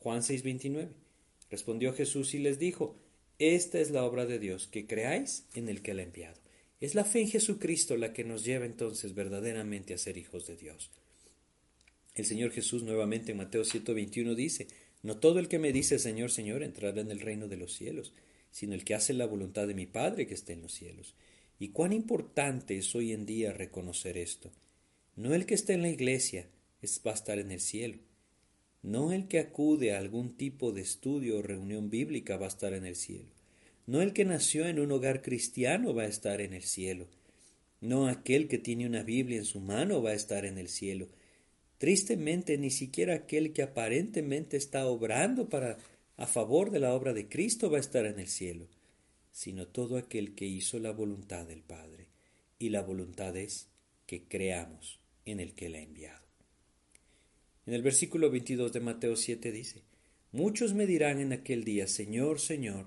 Juan 6:29. Respondió Jesús y les dijo, Esta es la obra de Dios, que creáis en el que Él ha enviado. Es la fe en Jesucristo la que nos lleva entonces verdaderamente a ser hijos de Dios. El Señor Jesús nuevamente en Mateo 7:21 dice, No todo el que me dice Señor, Señor entrará en el reino de los cielos, sino el que hace la voluntad de mi Padre que está en los cielos. Y cuán importante es hoy en día reconocer esto. No el que está en la iglesia es, va a estar en el cielo. No el que acude a algún tipo de estudio o reunión bíblica va a estar en el cielo. No el que nació en un hogar cristiano va a estar en el cielo. No aquel que tiene una Biblia en su mano va a estar en el cielo. Tristemente, ni siquiera aquel que aparentemente está obrando para a favor de la obra de Cristo va a estar en el cielo, sino todo aquel que hizo la voluntad del Padre. Y la voluntad es que creamos en el que la ha enviado. En el versículo 22 de Mateo 7 dice, Muchos me dirán en aquel día, Señor, Señor.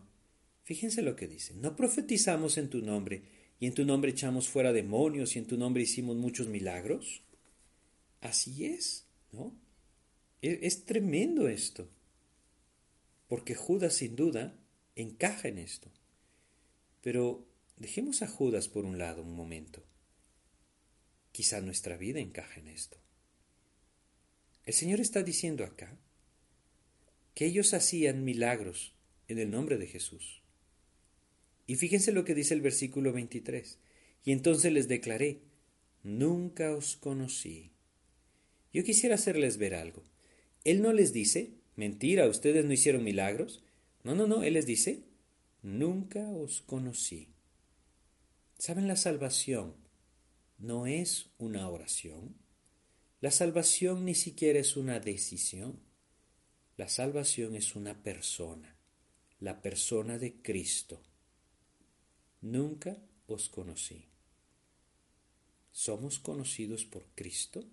Fíjense lo que dice, no profetizamos en tu nombre, y en tu nombre echamos fuera demonios, y en tu nombre hicimos muchos milagros. Así es, ¿no? Es, es tremendo esto, porque Judas sin duda encaja en esto. Pero dejemos a Judas por un lado un momento. Quizá nuestra vida encaje en esto. El Señor está diciendo acá que ellos hacían milagros en el nombre de Jesús. Y fíjense lo que dice el versículo 23. Y entonces les declaré, nunca os conocí. Yo quisiera hacerles ver algo. Él no les dice, mentira, ustedes no hicieron milagros. No, no, no, Él les dice, nunca os conocí. ¿Saben la salvación? No es una oración. La salvación ni siquiera es una decisión. La salvación es una persona, la persona de Cristo. Nunca os conocí. ¿Somos conocidos por Cristo?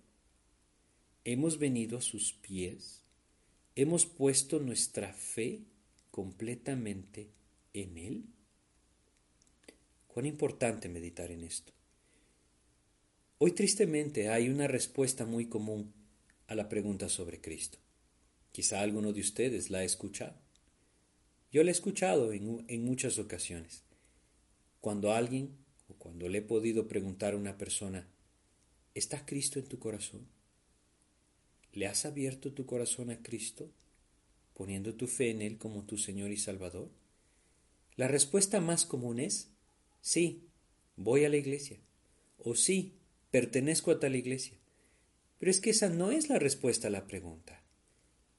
¿Hemos venido a sus pies? ¿Hemos puesto nuestra fe completamente en Él? Cuán importante meditar en esto. Hoy tristemente hay una respuesta muy común a la pregunta sobre Cristo. Quizá alguno de ustedes la ha escuchado. Yo la he escuchado en, en muchas ocasiones. Cuando alguien cuando le he podido preguntar a una persona, ¿está Cristo en tu corazón? ¿Le has abierto tu corazón a Cristo, poniendo tu fe en Él como tu Señor y Salvador? La respuesta más común es, sí, voy a la iglesia, o sí, pertenezco a tal iglesia. Pero es que esa no es la respuesta a la pregunta.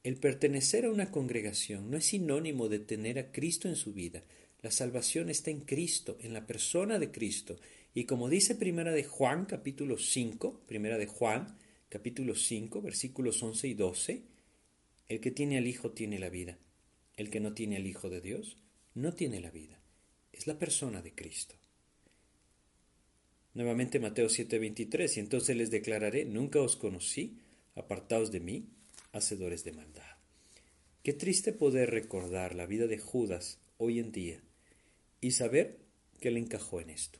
El pertenecer a una congregación no es sinónimo de tener a Cristo en su vida, la salvación está en Cristo, en la persona de Cristo. Y como dice Primera de Juan, capítulo 5, Primera de Juan, capítulo 5, versículos 11 y 12, el que tiene al Hijo tiene la vida. El que no tiene al Hijo de Dios no tiene la vida. Es la persona de Cristo. Nuevamente Mateo 7:23, y entonces les declararé, nunca os conocí, apartaos de mí, hacedores de maldad. Qué triste poder recordar la vida de Judas hoy en día y saber que le encajó en esto.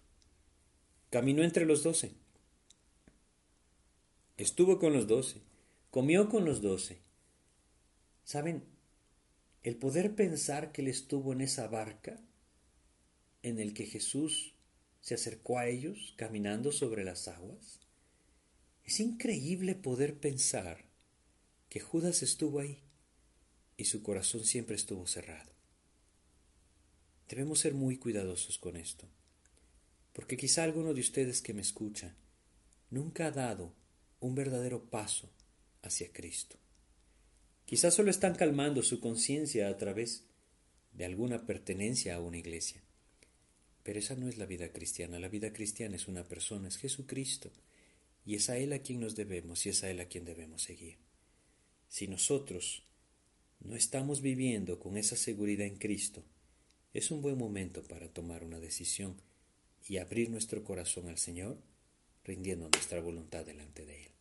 Caminó entre los doce. Estuvo con los doce. Comió con los doce. ¿Saben? El poder pensar que él estuvo en esa barca en el que Jesús se acercó a ellos caminando sobre las aguas. Es increíble poder pensar que Judas estuvo ahí y su corazón siempre estuvo cerrado. Debemos ser muy cuidadosos con esto, porque quizá alguno de ustedes que me escucha nunca ha dado un verdadero paso hacia Cristo. Quizá solo están calmando su conciencia a través de alguna pertenencia a una iglesia. Pero esa no es la vida cristiana. La vida cristiana es una persona, es Jesucristo. Y es a Él a quien nos debemos y es a Él a quien debemos seguir. Si nosotros no estamos viviendo con esa seguridad en Cristo, es un buen momento para tomar una decisión y abrir nuestro corazón al Señor, rindiendo nuestra voluntad delante de Él.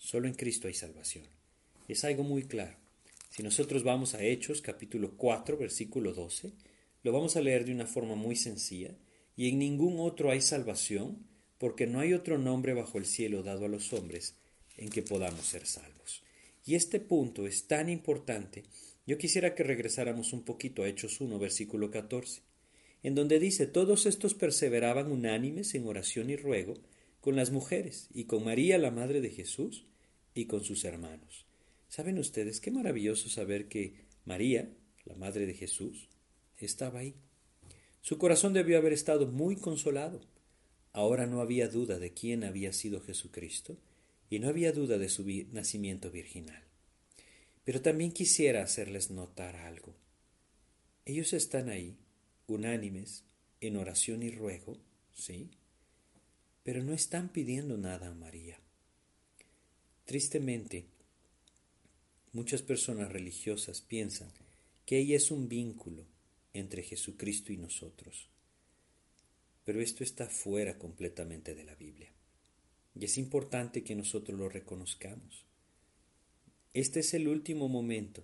Solo en Cristo hay salvación. Es algo muy claro. Si nosotros vamos a Hechos capítulo 4 versículo 12, lo vamos a leer de una forma muy sencilla, y en ningún otro hay salvación, porque no hay otro nombre bajo el cielo dado a los hombres en que podamos ser salvos. Y este punto es tan importante yo quisiera que regresáramos un poquito a Hechos 1, versículo 14, en donde dice, todos estos perseveraban unánimes en oración y ruego con las mujeres y con María, la Madre de Jesús, y con sus hermanos. ¿Saben ustedes qué maravilloso saber que María, la Madre de Jesús, estaba ahí? Su corazón debió haber estado muy consolado. Ahora no había duda de quién había sido Jesucristo y no había duda de su nacimiento virginal. Pero también quisiera hacerles notar algo. Ellos están ahí, unánimes, en oración y ruego, ¿sí? Pero no están pidiendo nada a María. Tristemente, muchas personas religiosas piensan que ella es un vínculo entre Jesucristo y nosotros. Pero esto está fuera completamente de la Biblia. Y es importante que nosotros lo reconozcamos. Este es el último momento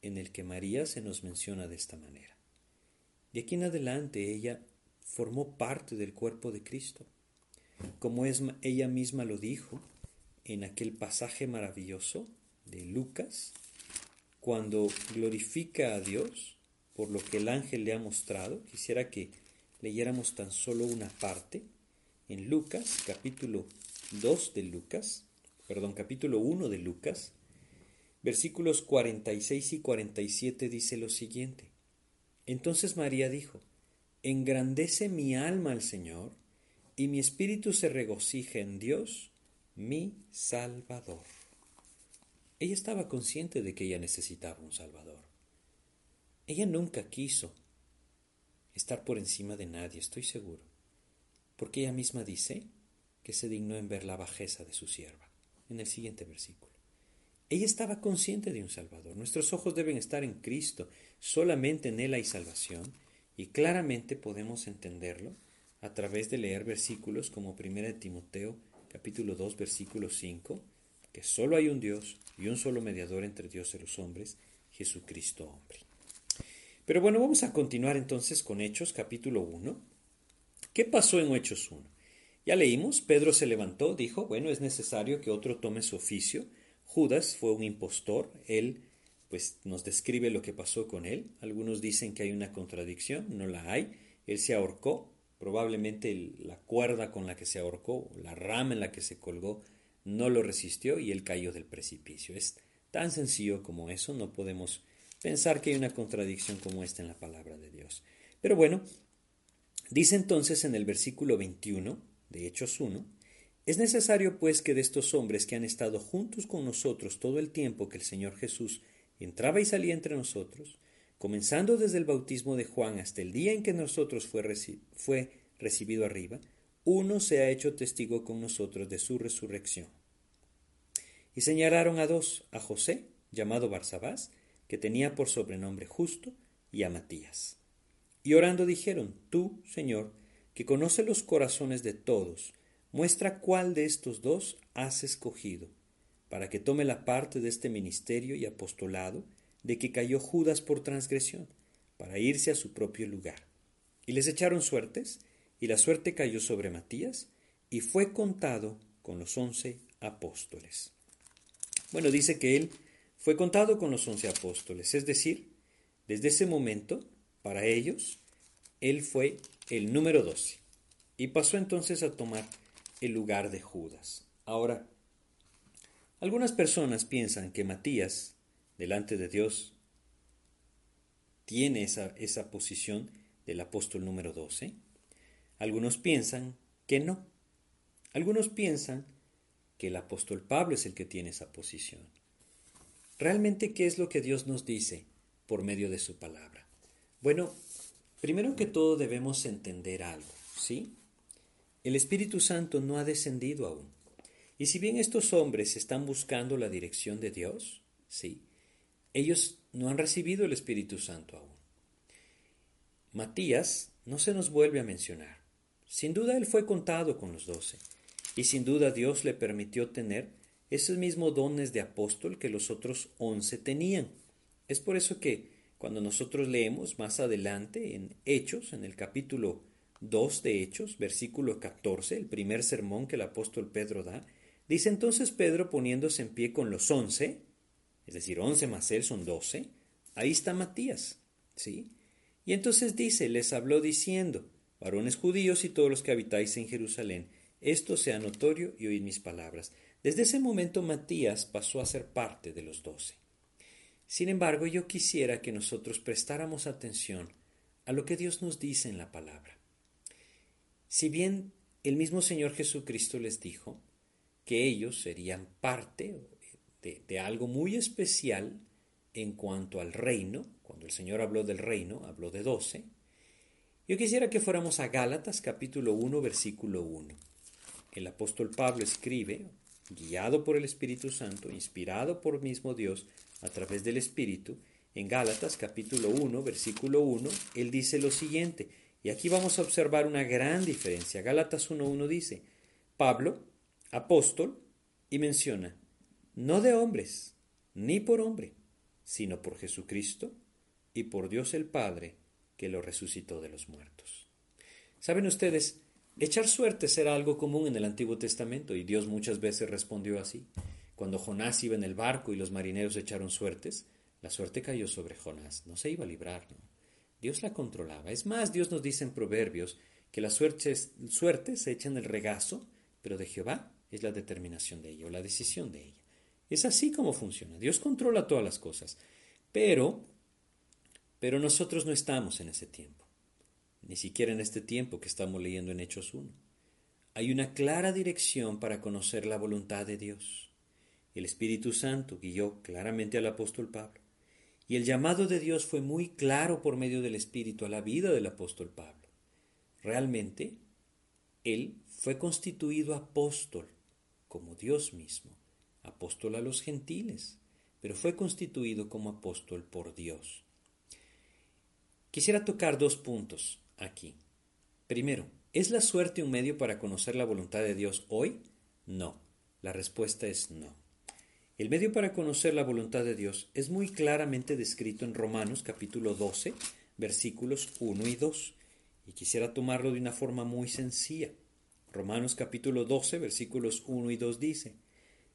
en el que María se nos menciona de esta manera. De aquí en adelante ella formó parte del cuerpo de Cristo, como es, ella misma lo dijo en aquel pasaje maravilloso de Lucas, cuando glorifica a Dios por lo que el ángel le ha mostrado. Quisiera que leyéramos tan solo una parte en Lucas, capítulo 2 de Lucas, perdón, capítulo 1 de Lucas, versículos 46 y 47 dice lo siguiente. Entonces María dijo, Engrandece mi alma al Señor, y mi espíritu se regocija en Dios, mi Salvador. Ella estaba consciente de que ella necesitaba un Salvador. Ella nunca quiso estar por encima de nadie, estoy seguro, porque ella misma dice que se dignó en ver la bajeza de su sierva, en el siguiente versículo. Ella estaba consciente de un Salvador. Nuestros ojos deben estar en Cristo, solamente en Él hay salvación, y claramente podemos entenderlo a través de leer versículos como 1 Timoteo capítulo 2 versículo 5, que solo hay un Dios y un solo mediador entre Dios y los hombres, Jesucristo hombre. Pero bueno, vamos a continuar entonces con Hechos capítulo 1. ¿Qué pasó en Hechos 1? Ya leímos, Pedro se levantó, dijo, bueno, es necesario que otro tome su oficio. Judas fue un impostor, él pues nos describe lo que pasó con él. Algunos dicen que hay una contradicción, no la hay. Él se ahorcó, probablemente la cuerda con la que se ahorcó, la rama en la que se colgó, no lo resistió y él cayó del precipicio. Es tan sencillo como eso, no podemos pensar que hay una contradicción como esta en la palabra de Dios. Pero bueno, dice entonces en el versículo 21 de Hechos 1, es necesario pues que de estos hombres que han estado juntos con nosotros todo el tiempo que el Señor Jesús entraba y salía entre nosotros, comenzando desde el bautismo de Juan hasta el día en que nosotros fue, recibido arriba, uno se ha hecho testigo con nosotros de su resurrección. Y señalaron a dos, a José, llamado Barsabás, que tenía por sobrenombre justo, y a Matías. Y orando dijeron, Tú, Señor, que conoce los corazones de todos, muestra cuál de estos dos has escogido para que tome la parte de este ministerio y apostolado de que cayó Judas por transgresión, para irse a su propio lugar. Y les echaron suertes, y la suerte cayó sobre Matías, y fue contado con los once apóstoles. Bueno, dice que él fue contado con los once apóstoles, es decir, desde ese momento, para ellos, él fue el número doce, y pasó entonces a tomar el lugar de Judas. Ahora, algunas personas piensan que Matías, delante de Dios, tiene esa, esa posición del apóstol número 12. Algunos piensan que no. Algunos piensan que el apóstol Pablo es el que tiene esa posición. Realmente, ¿qué es lo que Dios nos dice por medio de su palabra? Bueno, primero que todo debemos entender algo, ¿sí? El Espíritu Santo no ha descendido aún. Y si bien estos hombres están buscando la dirección de Dios, sí, ellos no han recibido el Espíritu Santo aún. Matías no se nos vuelve a mencionar. Sin duda él fue contado con los doce, y sin duda Dios le permitió tener esos mismos dones de apóstol que los otros once tenían. Es por eso que cuando nosotros leemos más adelante en Hechos, en el capítulo 2 de Hechos, versículo 14, el primer sermón que el apóstol Pedro da, Dice entonces Pedro poniéndose en pie con los once, es decir, once más él son doce, ahí está Matías, ¿sí? Y entonces dice, les habló diciendo, varones judíos y todos los que habitáis en Jerusalén, esto sea notorio y oíd mis palabras. Desde ese momento Matías pasó a ser parte de los doce. Sin embargo, yo quisiera que nosotros prestáramos atención a lo que Dios nos dice en la palabra. Si bien el mismo Señor Jesucristo les dijo, que ellos serían parte de, algo muy especial en cuanto al reino. Cuando el Señor habló del reino, habló de doce. Yo quisiera que fuéramos a Gálatas capítulo 1, versículo 1. El apóstol Pablo escribe, guiado por el Espíritu Santo, inspirado por mismo Dios a través del Espíritu, en Gálatas capítulo 1, versículo 1, él dice lo siguiente, y aquí vamos a observar una gran diferencia. Gálatas 1.1 dice, Pablo, apóstol y menciona, no de hombres, ni por hombre, sino por Jesucristo y por Dios el Padre, que lo resucitó de los muertos. Saben ustedes, echar suertes era algo común en el Antiguo Testamento y Dios muchas veces respondió así. Cuando Jonás iba en el barco y los marineros echaron suertes, la suerte cayó sobre Jonás, no se iba a librar, ¿no? Dios la controlaba. Es más, Dios nos dice en Proverbios que la suerte, suerte se echa en el regazo, pero de Jehová es la determinación de ella o la decisión de ella. Es así como funciona. Dios controla todas las cosas. Pero, pero nosotros no estamos en ese tiempo. Ni siquiera en este tiempo que estamos leyendo en Hechos 1. Hay una clara dirección para conocer la voluntad de Dios. El Espíritu Santo guió claramente al apóstol Pablo. Y el llamado de Dios fue muy claro por medio del Espíritu a la vida del apóstol Pablo. Realmente, él fue constituido apóstol, como Dios mismo, apóstol a los gentiles, pero fue constituido como apóstol por Dios. Quisiera tocar dos puntos aquí. Primero, ¿es la suerte un medio para conocer la voluntad de Dios hoy? No. La respuesta es no. El medio para conocer la voluntad de Dios es muy claramente descrito en Romanos capítulo 12, versículos 1 y 2 y quisiera tomarlo de una forma muy sencilla. Romanos capítulo 12 versículos 1 y 2 dice,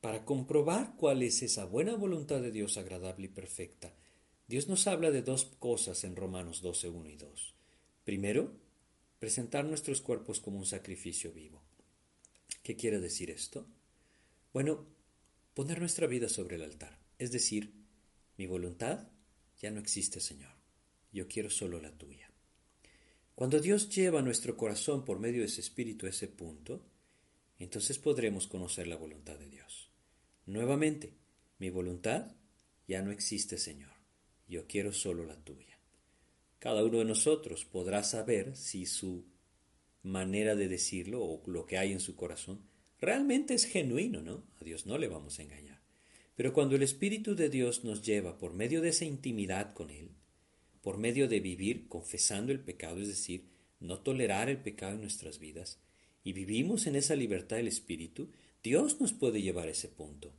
Para comprobar cuál es esa buena voluntad de Dios agradable y perfecta, Dios nos habla de dos cosas en Romanos 12, 1 y 2. Primero, presentar nuestros cuerpos como un sacrificio vivo. ¿Qué quiere decir esto? Bueno, poner nuestra vida sobre el altar, es decir, mi voluntad ya no existe, Señor yo quiero solo la tuya. Cuando Dios lleva nuestro corazón por medio de ese espíritu a ese punto, entonces podremos conocer la voluntad de Dios. Nuevamente, mi voluntad ya no existe, Señor. Yo quiero solo la tuya. Cada uno de nosotros podrá saber si su manera de decirlo o lo que hay en su corazón realmente es genuino, ¿no? A Dios no le vamos a engañar. Pero cuando el Espíritu de Dios nos lleva por medio de esa intimidad con Él, por medio de vivir confesando el pecado, es decir, no tolerar el pecado en nuestras vidas, y vivimos en esa libertad del Espíritu, Dios nos puede llevar a ese punto.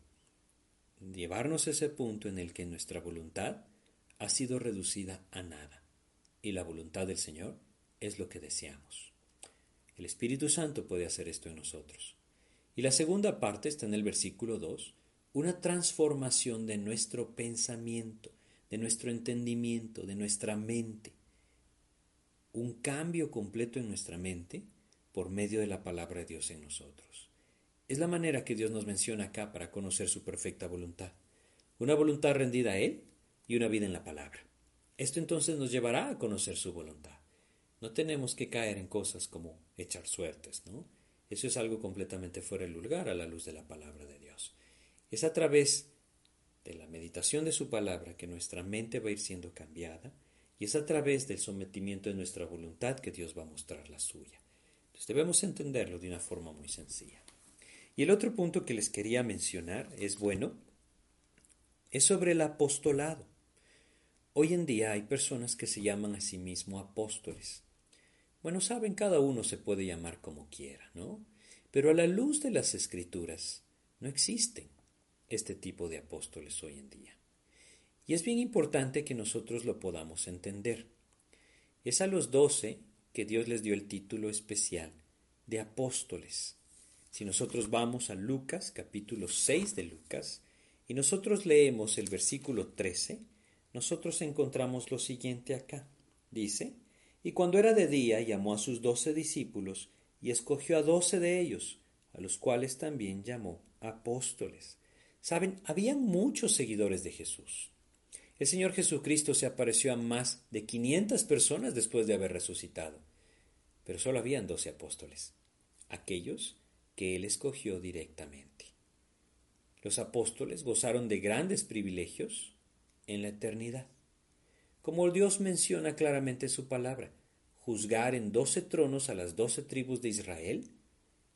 Llevarnos a ese punto en el que nuestra voluntad ha sido reducida a nada, y la voluntad del Señor es lo que deseamos. El Espíritu Santo puede hacer esto en nosotros. Y la segunda parte está en el versículo 2, una transformación de nuestro pensamiento de nuestro entendimiento, de nuestra mente. Un cambio completo en nuestra mente por medio de la palabra de Dios en nosotros. Es la manera que Dios nos menciona acá para conocer su perfecta voluntad. Una voluntad rendida a Él y una vida en la palabra. Esto entonces nos llevará a conocer su voluntad. No tenemos que caer en cosas como echar suertes, ¿no? Eso es algo completamente fuera del lugar a la luz de la palabra de Dios. Es a través de la meditación de su palabra que nuestra mente va a ir siendo cambiada y es a través del sometimiento de nuestra voluntad que Dios va a mostrar la suya. Entonces debemos entenderlo de una forma muy sencilla. Y el otro punto que les quería mencionar es, bueno, es sobre el apostolado. Hoy en día hay personas que se llaman a sí mismos apóstoles. Bueno, saben, cada uno se puede llamar como quiera, ¿no? Pero a la luz de las escrituras no existen este tipo de apóstoles hoy en día. Y es bien importante que nosotros lo podamos entender. Es a los doce que Dios les dio el título especial de apóstoles. Si nosotros vamos a Lucas, capítulo 6 de Lucas, y nosotros leemos el versículo 13, nosotros encontramos lo siguiente acá. Dice, y cuando era de día llamó a sus doce discípulos y escogió a doce de ellos, a los cuales también llamó apóstoles Saben, habían muchos seguidores de Jesús. El Señor Jesucristo se apareció a más de 500 personas después de haber resucitado, pero solo habían doce apóstoles, aquellos que Él escogió directamente. Los apóstoles gozaron de grandes privilegios en la eternidad. Como Dios menciona claramente su palabra, juzgar en doce tronos a las doce tribus de Israel,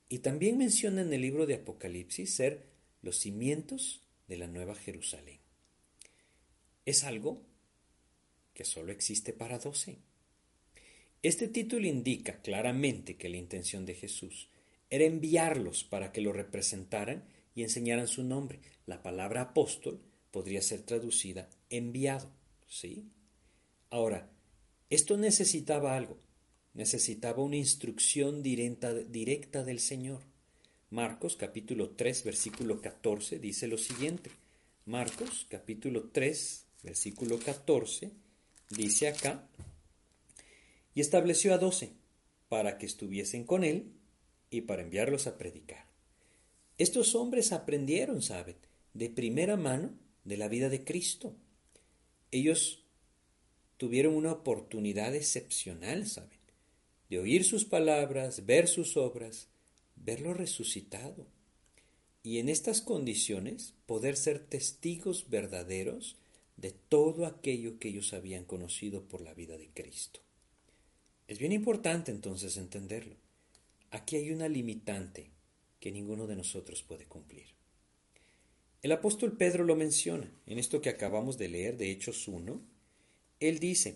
y también menciona en el libro de Apocalipsis ser los cimientos de la Nueva Jerusalén. Es algo que solo existe para doce. Este título indica claramente que la intención de Jesús era enviarlos para que lo representaran y enseñaran su nombre. La palabra apóstol podría ser traducida enviado, ¿sí? Ahora, esto necesitaba algo, necesitaba una instrucción directa, directa del Señor. Marcos capítulo 3 versículo 14 dice lo siguiente. Marcos capítulo 3 versículo 14 dice acá, y estableció a doce para que estuviesen con él y para enviarlos a predicar. Estos hombres aprendieron, ¿saben?, de primera mano de la vida de Cristo. Ellos tuvieron una oportunidad excepcional, ¿saben?, de oír sus palabras, ver sus obras, verlo resucitado. Y en estas condiciones poder ser testigos verdaderos de todo aquello que ellos habían conocido por la vida de Cristo. Es bien importante entonces entenderlo. Aquí hay una limitante que ninguno de nosotros puede cumplir. El apóstol Pedro lo menciona en esto que acabamos de leer de Hechos 1. Él dice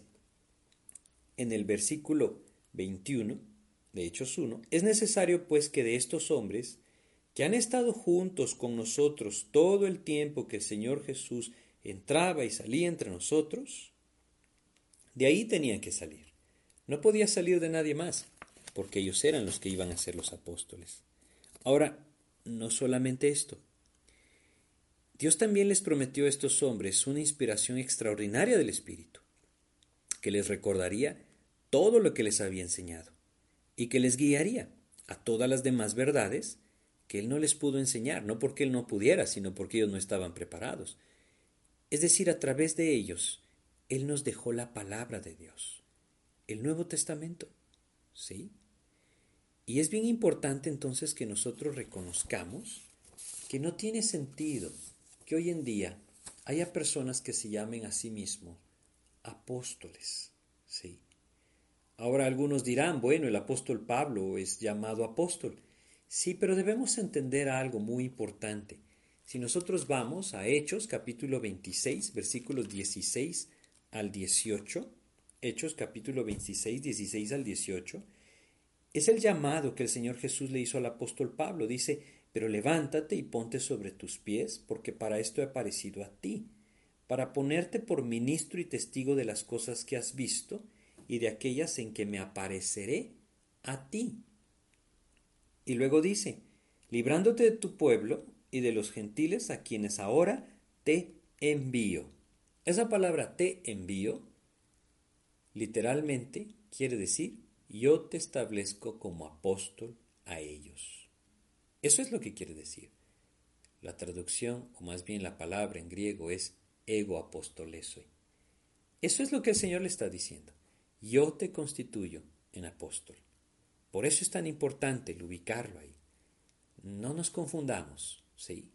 en el versículo 21 de Hechos 1, es necesario pues que de estos hombres que han estado juntos con nosotros todo el tiempo que el Señor Jesús entraba y salía entre nosotros, de ahí tenían que salir. No podía salir de nadie más, porque ellos eran los que iban a ser los apóstoles. Ahora, no solamente esto. Dios también les prometió a estos hombres una inspiración extraordinaria del Espíritu, que les recordaría todo lo que les había enseñado y que les guiaría a todas las demás verdades que Él no les pudo enseñar, no porque Él no pudiera, sino porque ellos no estaban preparados. Es decir, a través de ellos, Él nos dejó la palabra de Dios, el Nuevo Testamento. ¿Sí? Y es bien importante entonces que nosotros reconozcamos que no tiene sentido que hoy en día haya personas que se llamen a sí mismos apóstoles. ¿Sí? Ahora algunos dirán, bueno, el apóstol Pablo es llamado apóstol. Sí, pero debemos entender algo muy importante. Si nosotros vamos a Hechos capítulo 26, versículos 16 al 18, Hechos capítulo 26, 16 al 18, es el llamado que el Señor Jesús le hizo al apóstol Pablo. Dice, pero levántate y ponte sobre tus pies, porque para esto he aparecido a ti, para ponerte por ministro y testigo de las cosas que has visto y de aquellas en que me apareceré a ti. Y luego dice, librándote de tu pueblo y de los gentiles a quienes ahora te envío. Esa palabra te envío literalmente quiere decir yo te establezco como apóstol a ellos. Eso es lo que quiere decir. La traducción, o más bien la palabra en griego, es ego apostolesoi. Eso es lo que el Señor le está diciendo. Yo te constituyo en apóstol. Por eso es tan importante el ubicarlo ahí. No nos confundamos. ¿sí?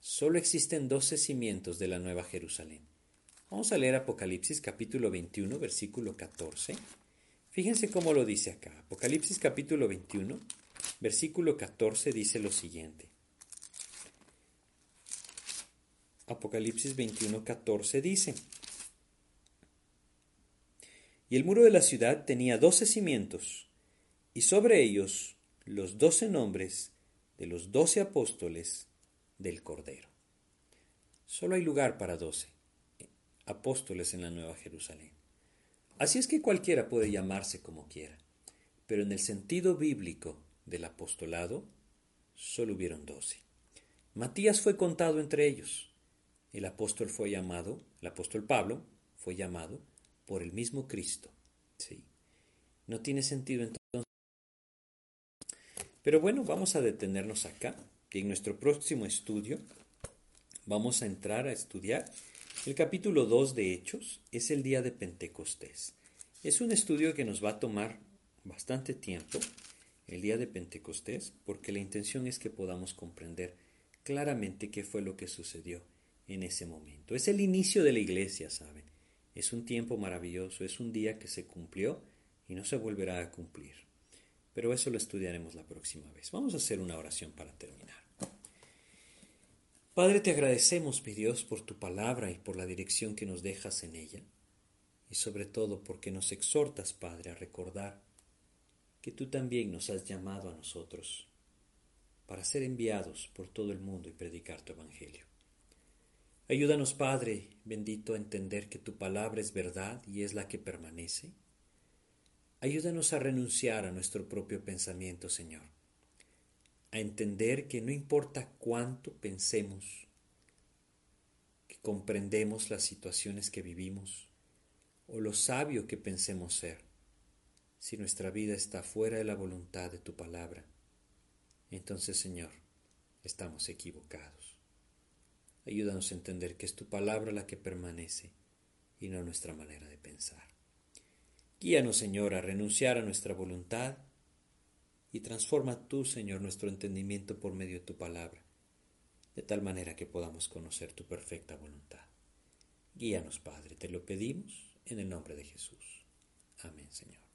Solo existen doce cimientos de la Nueva Jerusalén. Vamos a leer Apocalipsis capítulo 21, versículo 14. Fíjense cómo lo dice acá. Apocalipsis capítulo 21, versículo 14 dice lo siguiente. Apocalipsis 21, 14 dice, Y el muro de la ciudad tenía doce cimientos, y sobre ellos los doce nombres de los doce apóstoles del Cordero. Solo hay lugar para doce apóstoles en la Nueva Jerusalén. Así es que cualquiera puede llamarse como quiera, pero en el sentido bíblico del apostolado solo hubieron doce. Matías fue contado entre ellos. El apóstol fue llamado, el apóstol Pablo fue llamado por el mismo Cristo. Sí. No tiene sentido entonces pero bueno, vamos a detenernos acá, que en nuestro próximo estudio vamos a entrar a estudiar el capítulo 2 de Hechos, es el día de Pentecostés. Es un estudio que nos va a tomar bastante tiempo, el día de Pentecostés, porque la intención es que podamos comprender claramente qué fue lo que sucedió en ese momento. Es el inicio de la iglesia, ¿saben? Es un tiempo maravilloso, es un día que se cumplió y no se volverá a cumplir pero eso lo estudiaremos la próxima vez. Vamos a hacer una oración para terminar. Padre, te agradecemos, mi Dios, por tu palabra y por la dirección que nos dejas en ella, y sobre todo porque nos exhortas, Padre, a recordar que tú también nos has llamado a nosotros para ser enviados por todo el mundo y predicar tu Evangelio. Ayúdanos, Padre bendito, a entender que tu palabra es verdad y es la que permanece. Ayúdanos a renunciar a nuestro propio pensamiento, Señor, a entender que no importa cuánto pensemos, que comprendemos las situaciones que vivimos o lo sabio que pensemos ser, si nuestra vida está fuera de la voluntad de tu palabra, entonces, Señor, estamos equivocados. Ayúdanos a entender que es tu palabra la que permanece y no nuestra manera de pensar. Guíanos, Señor, a renunciar a nuestra voluntad y transforma tú, Señor, nuestro entendimiento por medio de tu palabra, de tal manera que podamos conocer tu perfecta voluntad. Guíanos, Padre, te lo pedimos en el nombre de Jesús. Amén, Señor.